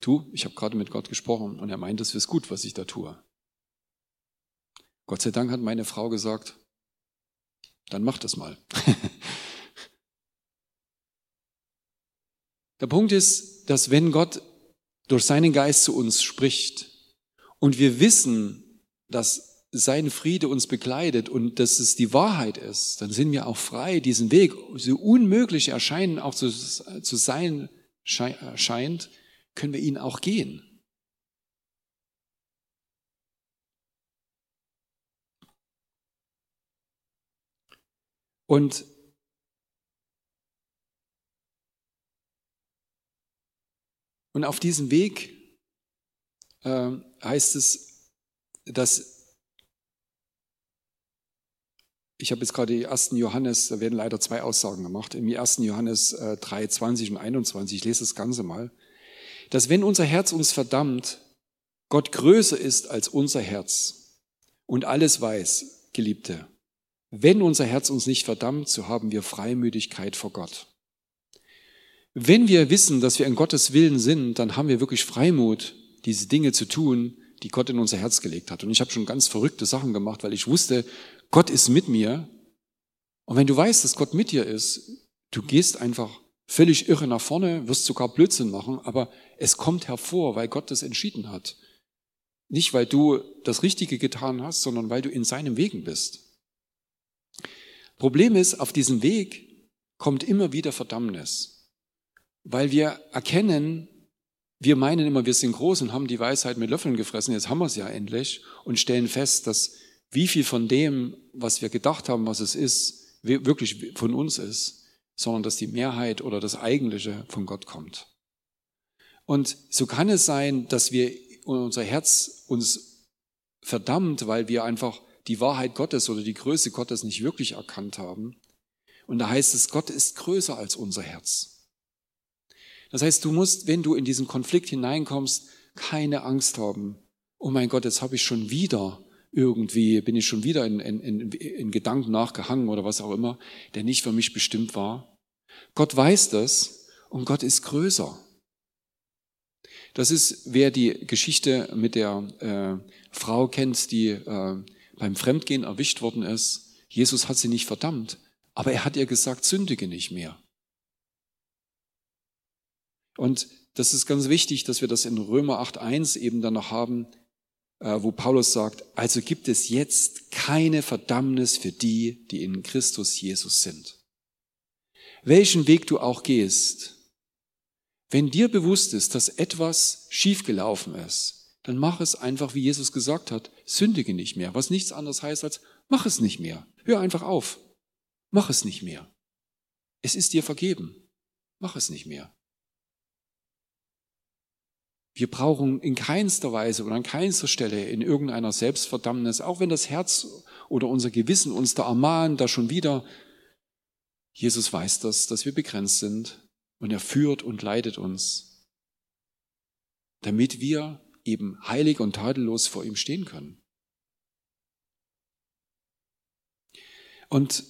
tu, ich habe gerade mit Gott gesprochen und er meint, es ist gut, was ich da tue. Gott sei Dank hat meine Frau gesagt, dann mach das mal. Der Punkt ist, dass wenn Gott durch seinen Geist zu uns spricht und wir wissen, dass sein Friede uns begleitet und dass es die Wahrheit ist, dann sind wir auch frei, diesen Weg, so unmöglich erscheinen, auch zu, zu sein scheint, können wir ihn auch gehen. Und Und auf diesem Weg äh, heißt es, dass ich habe jetzt gerade die ersten Johannes, da werden leider zwei Aussagen gemacht, im ersten Johannes 3, äh, 20 und 21, ich lese das Ganze mal, dass wenn unser Herz uns verdammt, Gott größer ist als unser Herz und alles weiß, Geliebte. Wenn unser Herz uns nicht verdammt, so haben wir Freimütigkeit vor Gott. Wenn wir wissen, dass wir in Gottes Willen sind, dann haben wir wirklich Freimut, diese Dinge zu tun, die Gott in unser Herz gelegt hat. Und ich habe schon ganz verrückte Sachen gemacht, weil ich wusste, Gott ist mit mir Und wenn du weißt, dass Gott mit dir ist, du gehst einfach völlig irre nach vorne, wirst sogar Blödsinn machen, aber es kommt hervor, weil Gott das entschieden hat. Nicht, weil du das Richtige getan hast, sondern weil du in seinem Wegen bist. Problem ist, auf diesem Weg kommt immer wieder Verdammnis, weil wir erkennen, wir meinen immer, wir sind groß und haben die Weisheit mit Löffeln gefressen, jetzt haben wir es ja endlich und stellen fest, dass wie viel von dem, was wir gedacht haben, was es ist, wirklich von uns ist, sondern dass die Mehrheit oder das Eigentliche von Gott kommt. Und so kann es sein, dass wir unser Herz uns verdammt, weil wir einfach die Wahrheit Gottes oder die Größe Gottes nicht wirklich erkannt haben. Und da heißt es, Gott ist größer als unser Herz. Das heißt, du musst, wenn du in diesen Konflikt hineinkommst, keine Angst haben. Oh mein Gott, jetzt habe ich schon wieder irgendwie bin ich schon wieder in, in, in, in Gedanken nachgehangen oder was auch immer, der nicht für mich bestimmt war. Gott weiß das und Gott ist größer. Das ist, wer die Geschichte mit der äh, Frau kennt, die äh, beim Fremdgehen erwischt worden ist. Jesus hat sie nicht verdammt, aber er hat ihr gesagt, sündige nicht mehr. Und das ist ganz wichtig, dass wir das in Römer 8.1 eben dann noch haben. Äh, wo Paulus sagt, also gibt es jetzt keine Verdammnis für die, die in Christus Jesus sind. Welchen Weg du auch gehst, wenn dir bewusst ist, dass etwas schiefgelaufen ist, dann mach es einfach, wie Jesus gesagt hat, sündige nicht mehr, was nichts anderes heißt als, mach es nicht mehr, hör einfach auf, mach es nicht mehr. Es ist dir vergeben, mach es nicht mehr. Wir brauchen in keinster Weise oder an keinster Stelle in irgendeiner Selbstverdammnis, auch wenn das Herz oder unser Gewissen uns da ermahnt, da schon wieder. Jesus weiß das, dass wir begrenzt sind und er führt und leitet uns, damit wir eben heilig und tadellos vor ihm stehen können. Und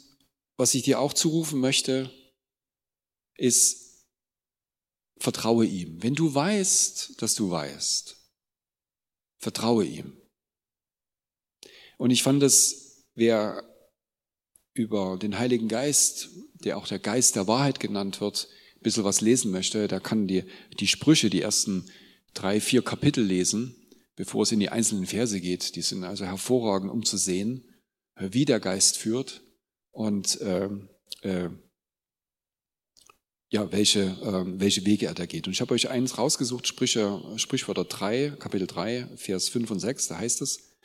was ich dir auch zurufen möchte, ist, vertraue ihm. Wenn du weißt, dass du weißt, vertraue ihm. Und ich fand es, wer über den Heiligen Geist, der auch der Geist der Wahrheit genannt wird, ein bisschen was lesen möchte, der kann die, die Sprüche, die ersten drei, vier Kapitel lesen, bevor es in die einzelnen Verse geht. Die sind also hervorragend, um zu sehen, wie der Geist führt und äh, äh, ja, welche, äh, welche Wege er da geht. Und ich habe euch eins rausgesucht, Sprüche, Sprichwörter 3, Kapitel 3, Vers 5 und 6, da heißt es,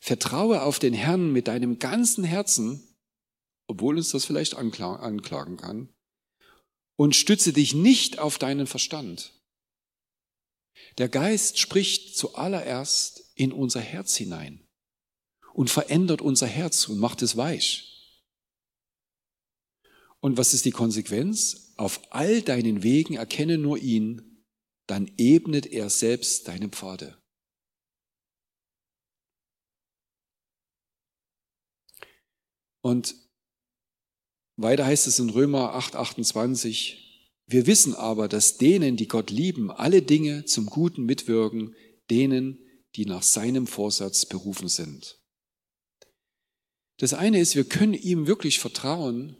vertraue auf den Herrn mit deinem ganzen Herzen, obwohl uns das vielleicht anklagen kann, und stütze dich nicht auf deinen Verstand. Der Geist spricht zuallererst in unser Herz hinein und verändert unser Herz und macht es weich. Und was ist die Konsequenz? Auf all deinen Wegen erkenne nur ihn, dann ebnet er selbst deine Pfade. Und weiter heißt es in Römer 8, 28, wir wissen aber, dass denen, die Gott lieben, alle Dinge zum Guten mitwirken, denen, die nach seinem Vorsatz berufen sind. Das eine ist, wir können ihm wirklich vertrauen,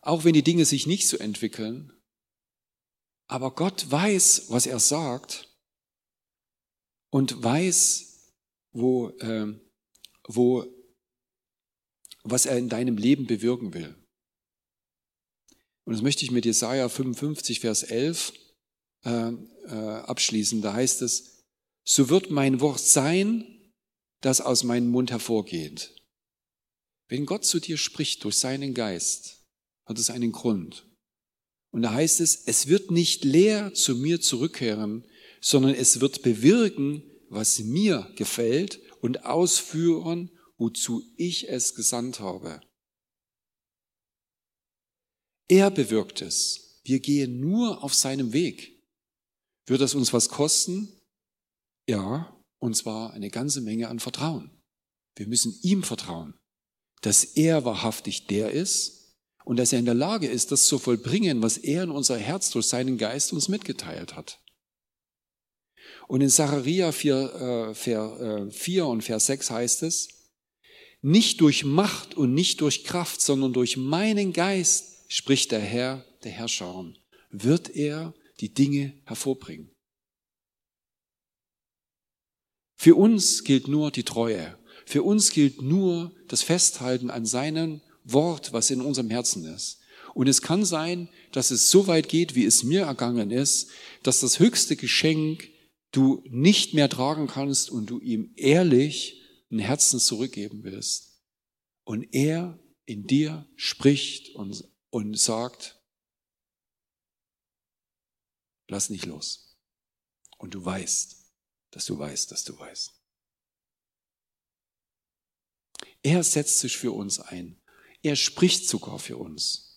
auch wenn die Dinge sich nicht so entwickeln. Aber Gott weiß, was er sagt und weiß, wo, äh, wo, was er in deinem Leben bewirken will. Und das möchte ich mit Jesaja 55, Vers 11 äh, äh, abschließen. Da heißt es, so wird mein Wort sein, das aus meinem Mund hervorgeht. Wenn Gott zu dir spricht durch seinen Geist, hat es einen Grund. Und da heißt es, es wird nicht leer zu mir zurückkehren, sondern es wird bewirken, was mir gefällt und ausführen, wozu ich es gesandt habe. Er bewirkt es. Wir gehen nur auf seinem Weg. Wird das uns was kosten? Ja, und zwar eine ganze Menge an Vertrauen. Wir müssen ihm vertrauen, dass er wahrhaftig der ist, und dass er in der Lage ist, das zu vollbringen, was er in unser Herz durch seinen Geist uns mitgeteilt hat. Und in Zachariah 4, äh, 4 und Vers 6 heißt es, Nicht durch Macht und nicht durch Kraft, sondern durch meinen Geist, spricht der Herr, der Herrscher, wird er die Dinge hervorbringen. Für uns gilt nur die Treue. Für uns gilt nur das Festhalten an seinem Wort, was in unserem Herzen ist. Und es kann sein, dass es so weit geht, wie es mir ergangen ist, dass das höchste Geschenk du nicht mehr tragen kannst und du ihm ehrlich ein Herzen zurückgeben willst. Und er in dir spricht und, und sagt, lass nicht los. Und du weißt, dass du weißt, dass du weißt. Er setzt sich für uns ein. Er spricht sogar für uns.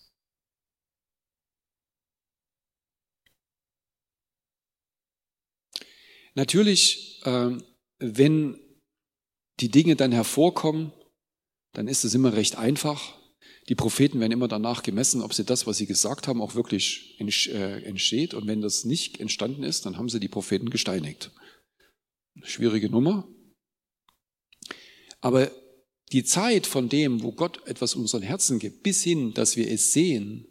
Natürlich, ähm, wenn die Dinge dann hervorkommen, dann ist es immer recht einfach. Die Propheten werden immer danach gemessen, ob sie das, was sie gesagt haben, auch wirklich äh, entsteht. Und wenn das nicht entstanden ist, dann haben sie die Propheten gesteinigt. Schwierige Nummer. Aber die Zeit von dem, wo Gott etwas unseren Herzen gibt, bis hin, dass wir es sehen,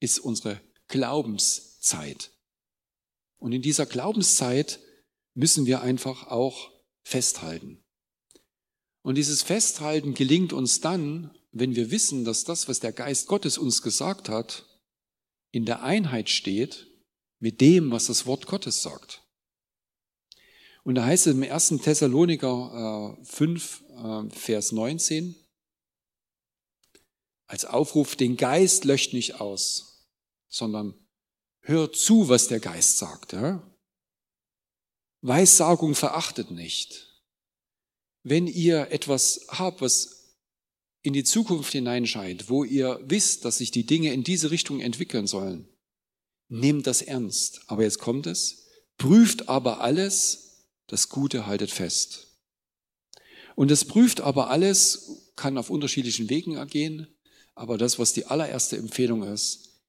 ist unsere Glaubenszeit. Und in dieser Glaubenszeit müssen wir einfach auch festhalten. Und dieses Festhalten gelingt uns dann, wenn wir wissen, dass das, was der Geist Gottes uns gesagt hat, in der Einheit steht mit dem, was das Wort Gottes sagt. Und da heißt es im 1. Thessaloniker 5, äh, äh, Vers 19, als Aufruf, den Geist löscht nicht aus, sondern hört zu, was der Geist sagt. Weissagung verachtet nicht. Wenn ihr etwas habt, was in die Zukunft hineinscheint, wo ihr wisst, dass sich die Dinge in diese Richtung entwickeln sollen, nehmt das ernst. Aber jetzt kommt es, prüft aber alles, das Gute haltet fest. Und das prüft aber alles, kann auf unterschiedlichen Wegen ergehen, aber das, was die allererste Empfehlung ist,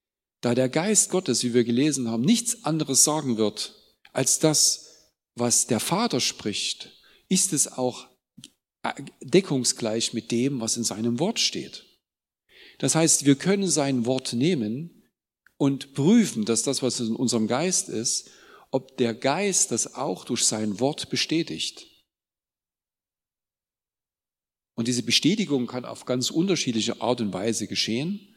da der Geist Gottes, wie wir gelesen haben, nichts anderes sagen wird, als das, was der Vater spricht, ist es auch deckungsgleich mit dem, was in seinem Wort steht. Das heißt, wir können sein Wort nehmen und prüfen, dass das, was in unserem Geist ist, ob der Geist das auch durch sein Wort bestätigt. Und diese Bestätigung kann auf ganz unterschiedliche Art und Weise geschehen.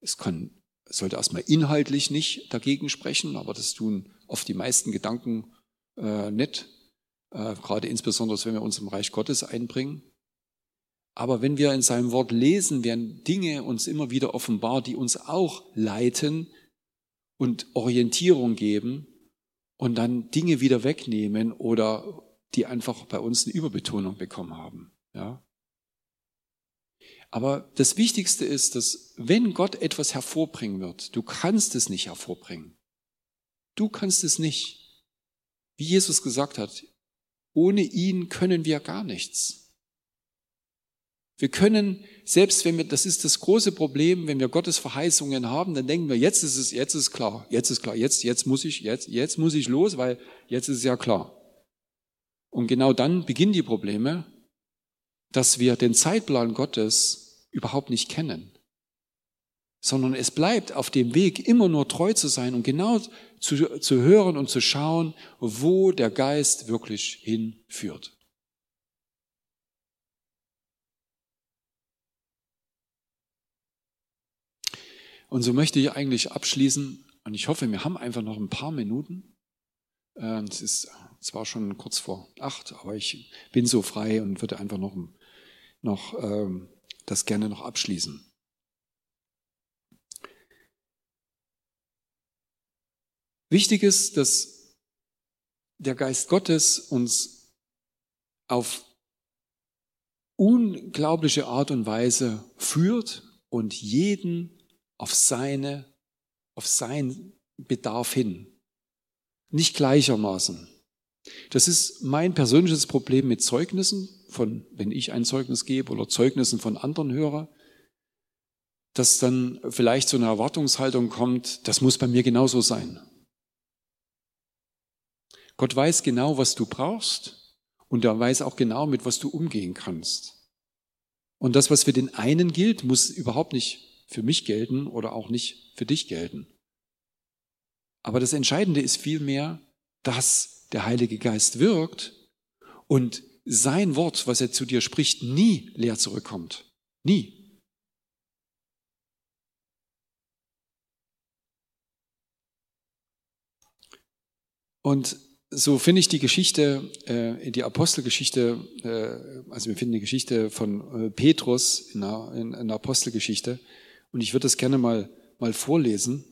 Es kann, sollte erstmal inhaltlich nicht dagegen sprechen, aber das tun oft die meisten Gedanken äh, nicht, äh, gerade insbesondere wenn wir uns im Reich Gottes einbringen. Aber wenn wir in seinem Wort lesen, werden Dinge uns immer wieder offenbar, die uns auch leiten und Orientierung geben und dann Dinge wieder wegnehmen oder die einfach bei uns eine Überbetonung bekommen haben. Ja? Aber das Wichtigste ist, dass wenn Gott etwas hervorbringen wird, du kannst es nicht hervorbringen. Du kannst es nicht. Wie Jesus gesagt hat, ohne ihn können wir gar nichts. Wir können, selbst wenn wir, das ist das große Problem, wenn wir Gottes Verheißungen haben, dann denken wir, jetzt ist es, jetzt ist klar, jetzt ist klar, jetzt, jetzt muss ich, jetzt, jetzt muss ich los, weil jetzt ist es ja klar. Und genau dann beginnen die Probleme, dass wir den Zeitplan Gottes überhaupt nicht kennen sondern es bleibt auf dem Weg immer nur treu zu sein und genau zu, zu hören und zu schauen, wo der Geist wirklich hinführt. Und so möchte ich eigentlich abschließen, und ich hoffe, wir haben einfach noch ein paar Minuten. Äh, es ist zwar schon kurz vor acht, aber ich bin so frei und würde einfach noch, noch ähm, das gerne noch abschließen. Wichtig ist, dass der Geist Gottes uns auf unglaubliche Art und Weise führt und jeden auf seine, auf sein Bedarf hin. Nicht gleichermaßen. Das ist mein persönliches Problem mit Zeugnissen, von, wenn ich ein Zeugnis gebe oder Zeugnissen von anderen höre, dass dann vielleicht so eine Erwartungshaltung kommt, das muss bei mir genauso sein. Gott weiß genau, was du brauchst und er weiß auch genau, mit was du umgehen kannst. Und das, was für den einen gilt, muss überhaupt nicht für mich gelten oder auch nicht für dich gelten. Aber das Entscheidende ist vielmehr, dass der Heilige Geist wirkt und sein Wort, was er zu dir spricht, nie leer zurückkommt. Nie. Und so finde ich die Geschichte, äh, die Apostelgeschichte, äh, also wir finden die Geschichte von äh, Petrus in der, in, in Apostelgeschichte. Und ich würde das gerne mal, mal vorlesen.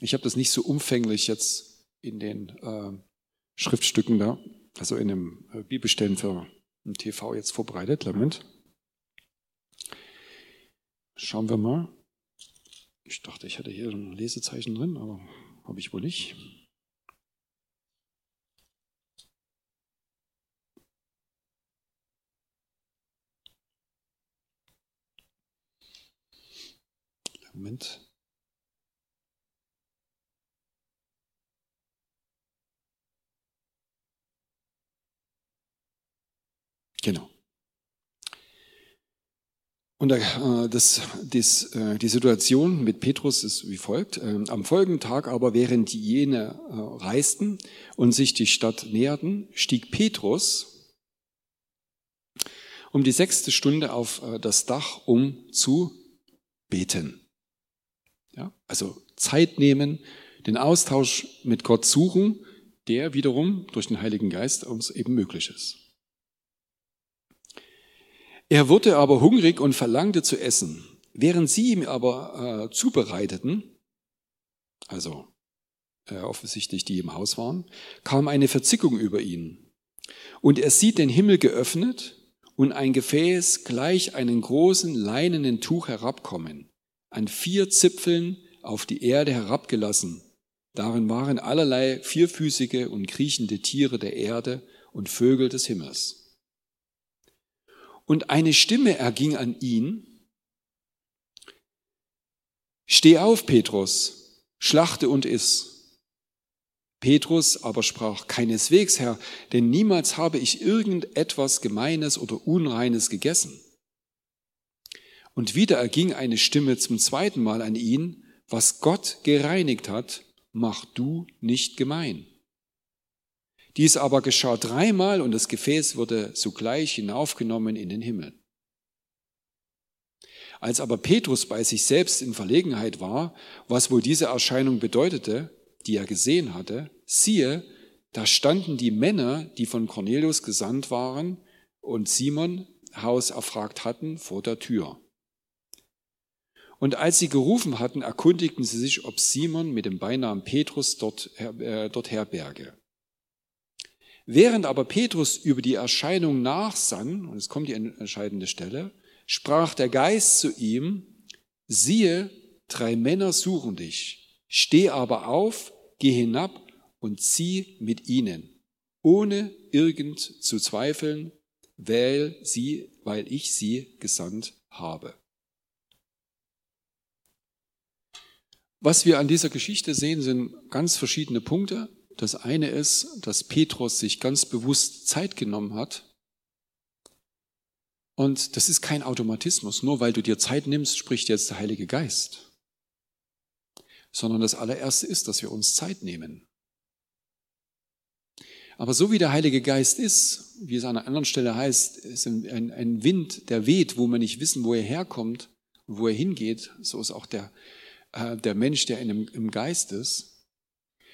Ich habe das nicht so umfänglich jetzt in den äh, Schriftstücken da, also in dem äh, Bibelstellen für ein TV jetzt vorbereitet. Moment. Schauen wir mal. Ich dachte, ich hätte hier ein Lesezeichen drin, aber habe ich wohl nicht. Moment. Genau. Und äh, das, das, äh, die Situation mit Petrus ist wie folgt. Ähm, am folgenden Tag aber, während jene äh, reisten und sich die Stadt näherten, stieg Petrus um die sechste Stunde auf das Dach, um zu beten. Ja, also Zeit nehmen, den Austausch mit Gott suchen, der wiederum durch den Heiligen Geist uns eben möglich ist. Er wurde aber hungrig und verlangte zu essen. Während sie ihm aber äh, zubereiteten, also äh, offensichtlich die im Haus waren, kam eine Verzickung über ihn. Und er sieht den Himmel geöffnet und ein Gefäß gleich einen großen leinenen Tuch herabkommen an vier Zipfeln auf die Erde herabgelassen. Darin waren allerlei vierfüßige und kriechende Tiere der Erde und Vögel des Himmels. Und eine Stimme erging an ihn, Steh auf, Petrus, schlachte und iss. Petrus aber sprach, keineswegs, Herr, denn niemals habe ich irgendetwas Gemeines oder Unreines gegessen. Und wieder erging eine Stimme zum zweiten Mal an ihn, was Gott gereinigt hat, mach du nicht gemein. Dies aber geschah dreimal und das Gefäß wurde sogleich hinaufgenommen in den Himmel. Als aber Petrus bei sich selbst in Verlegenheit war, was wohl diese Erscheinung bedeutete, die er gesehen hatte, siehe, da standen die Männer, die von Cornelius gesandt waren und Simon Haus erfragt hatten, vor der Tür. Und als sie gerufen hatten, erkundigten sie sich, ob Simon mit dem Beinamen Petrus dort, äh, dort herberge. Während aber Petrus über die Erscheinung nachsann, und es kommt die entscheidende Stelle, sprach der Geist zu ihm, siehe, drei Männer suchen dich, steh aber auf, geh hinab und zieh mit ihnen, ohne irgend zu zweifeln, weil sie, weil ich sie gesandt habe. Was wir an dieser Geschichte sehen, sind ganz verschiedene Punkte. Das eine ist, dass Petrus sich ganz bewusst Zeit genommen hat. Und das ist kein Automatismus. Nur weil du dir Zeit nimmst, spricht jetzt der Heilige Geist. Sondern das allererste ist, dass wir uns Zeit nehmen. Aber so wie der Heilige Geist ist, wie es an einer anderen Stelle heißt, ist ein, ein Wind, der weht, wo wir nicht wissen, wo er herkommt wo er hingeht, so ist auch der äh, der Mensch, der in dem, im Geist ist.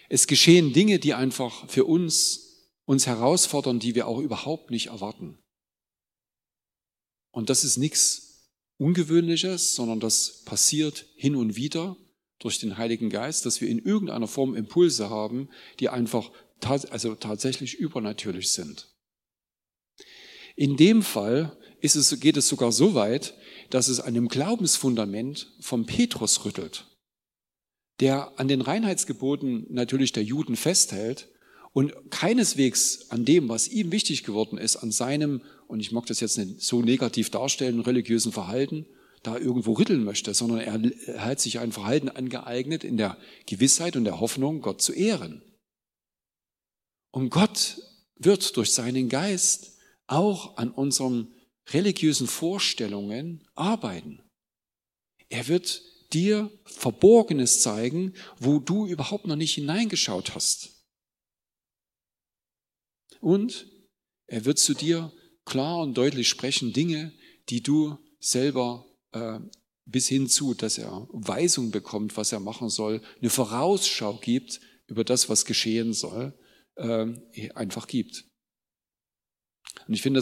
Es geschehen Dinge, die einfach für uns, uns herausfordern, die wir auch überhaupt nicht erwarten. Und das ist nichts Ungewöhnliches, sondern das passiert hin und wieder durch den Heiligen Geist, dass wir in irgendeiner Form Impulse haben, die einfach also tatsächlich übernatürlich sind. In dem Fall es, geht es sogar so weit, dass es an dem Glaubensfundament vom Petrus rüttelt, der an den Reinheitsgeboten natürlich der Juden festhält und keineswegs an dem, was ihm wichtig geworden ist, an seinem, und ich mag das jetzt nicht so negativ darstellen, religiösen Verhalten, da irgendwo rütteln möchte, sondern er hat sich ein Verhalten angeeignet in der Gewissheit und der Hoffnung, Gott zu ehren. Und Gott wird durch seinen Geist auch an unserem religiösen Vorstellungen arbeiten. Er wird dir Verborgenes zeigen, wo du überhaupt noch nicht hineingeschaut hast. Und er wird zu dir klar und deutlich sprechen, Dinge, die du selber äh, bis hin zu, dass er Weisung bekommt, was er machen soll, eine Vorausschau gibt über das, was geschehen soll, äh, einfach gibt. Und ich finde,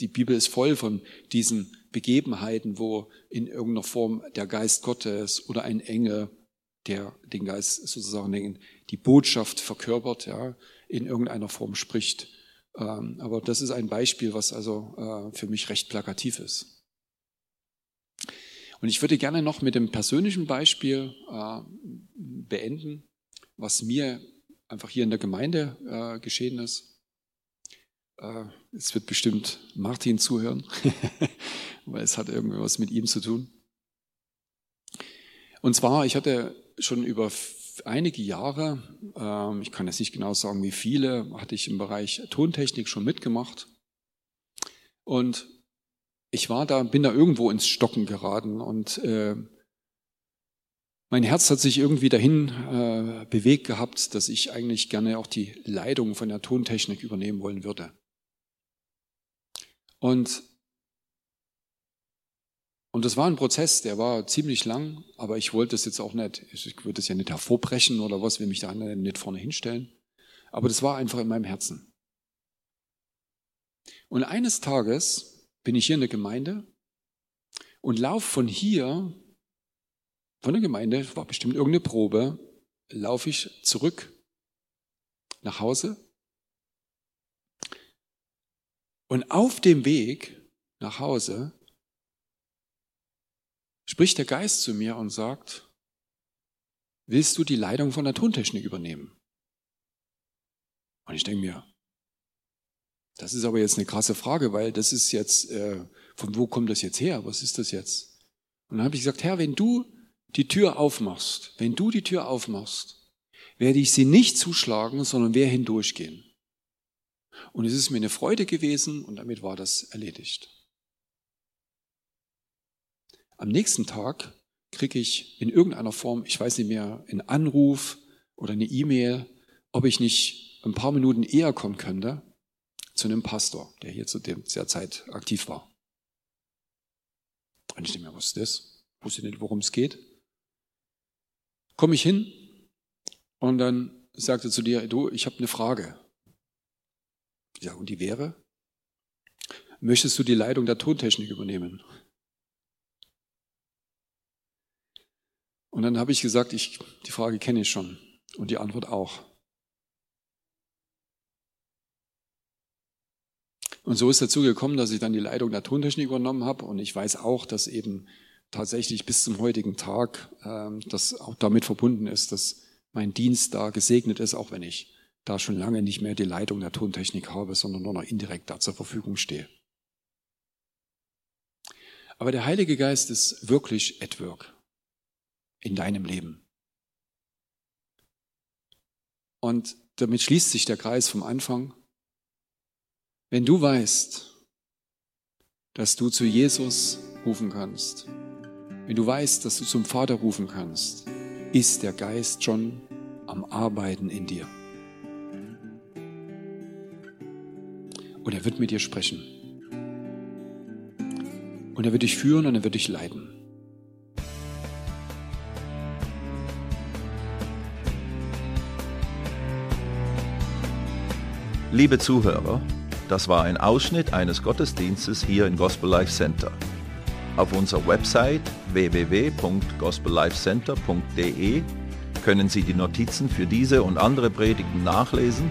die Bibel ist voll von diesen Begebenheiten, wo in irgendeiner Form der Geist Gottes oder ein Engel, der den Geist sozusagen die Botschaft verkörpert, ja, in irgendeiner Form spricht. Ähm, aber das ist ein Beispiel, was also äh, für mich recht plakativ ist. Und ich würde gerne noch mit dem persönlichen Beispiel äh, beenden, was mir einfach hier in der Gemeinde äh, geschehen ist. Es wird bestimmt Martin zuhören, weil es hat irgendwas mit ihm zu tun. Und zwar, ich hatte schon über einige Jahre, ähm, ich kann jetzt nicht genau sagen, wie viele, hatte ich im Bereich Tontechnik schon mitgemacht. Und ich war da, bin da irgendwo ins Stocken geraten und äh, mein Herz hat sich irgendwie dahin äh, bewegt gehabt, dass ich eigentlich gerne auch die Leitung von der Tontechnik übernehmen wollen würde. Und und das war ein Prozess, der war ziemlich lang, aber ich wollte es jetzt auch nicht, ich würde es ja nicht hervorbrechen oder was, will mich da nicht vorne hinstellen. Aber das war einfach in meinem Herzen. Und eines Tages bin ich hier in der Gemeinde und laufe von hier, von der Gemeinde, war bestimmt irgendeine Probe, laufe ich zurück nach Hause. Und auf dem Weg nach Hause spricht der Geist zu mir und sagt, willst du die Leitung von der Tontechnik übernehmen? Und ich denke mir, das ist aber jetzt eine krasse Frage, weil das ist jetzt, äh, von wo kommt das jetzt her? Was ist das jetzt? Und dann habe ich gesagt, Herr, wenn du die Tür aufmachst, wenn du die Tür aufmachst, werde ich sie nicht zuschlagen, sondern werde hindurchgehen. Und es ist mir eine Freude gewesen und damit war das erledigt. Am nächsten Tag kriege ich in irgendeiner Form, ich weiß nicht mehr, einen Anruf oder eine E-Mail, ob ich nicht ein paar Minuten eher kommen könnte zu einem Pastor, der hier zu der Zeit aktiv war. Und ich denke mir, was ist das? Wusste nicht, worum es geht. Komme ich hin und dann sagte zu dir, du, ich habe eine Frage. Ja, und die wäre, möchtest du die Leitung der Tontechnik übernehmen? Und dann habe ich gesagt, ich, die Frage kenne ich schon und die Antwort auch. Und so ist dazu gekommen, dass ich dann die Leitung der Tontechnik übernommen habe und ich weiß auch, dass eben tatsächlich bis zum heutigen Tag äh, das auch damit verbunden ist, dass mein Dienst da gesegnet ist, auch wenn ich da schon lange nicht mehr die Leitung der Tontechnik habe, sondern nur noch indirekt da zur Verfügung stehe. Aber der Heilige Geist ist wirklich at work in deinem Leben. Und damit schließt sich der Kreis vom Anfang. Wenn du weißt, dass du zu Jesus rufen kannst, wenn du weißt, dass du zum Vater rufen kannst, ist der Geist schon am Arbeiten in dir. Und er wird mit dir sprechen. Und er wird dich führen und er wird dich leiten. Liebe Zuhörer, das war ein Ausschnitt eines Gottesdienstes hier im Gospel Life Center. Auf unserer Website www.gospellifecenter.de können Sie die Notizen für diese und andere Predigten nachlesen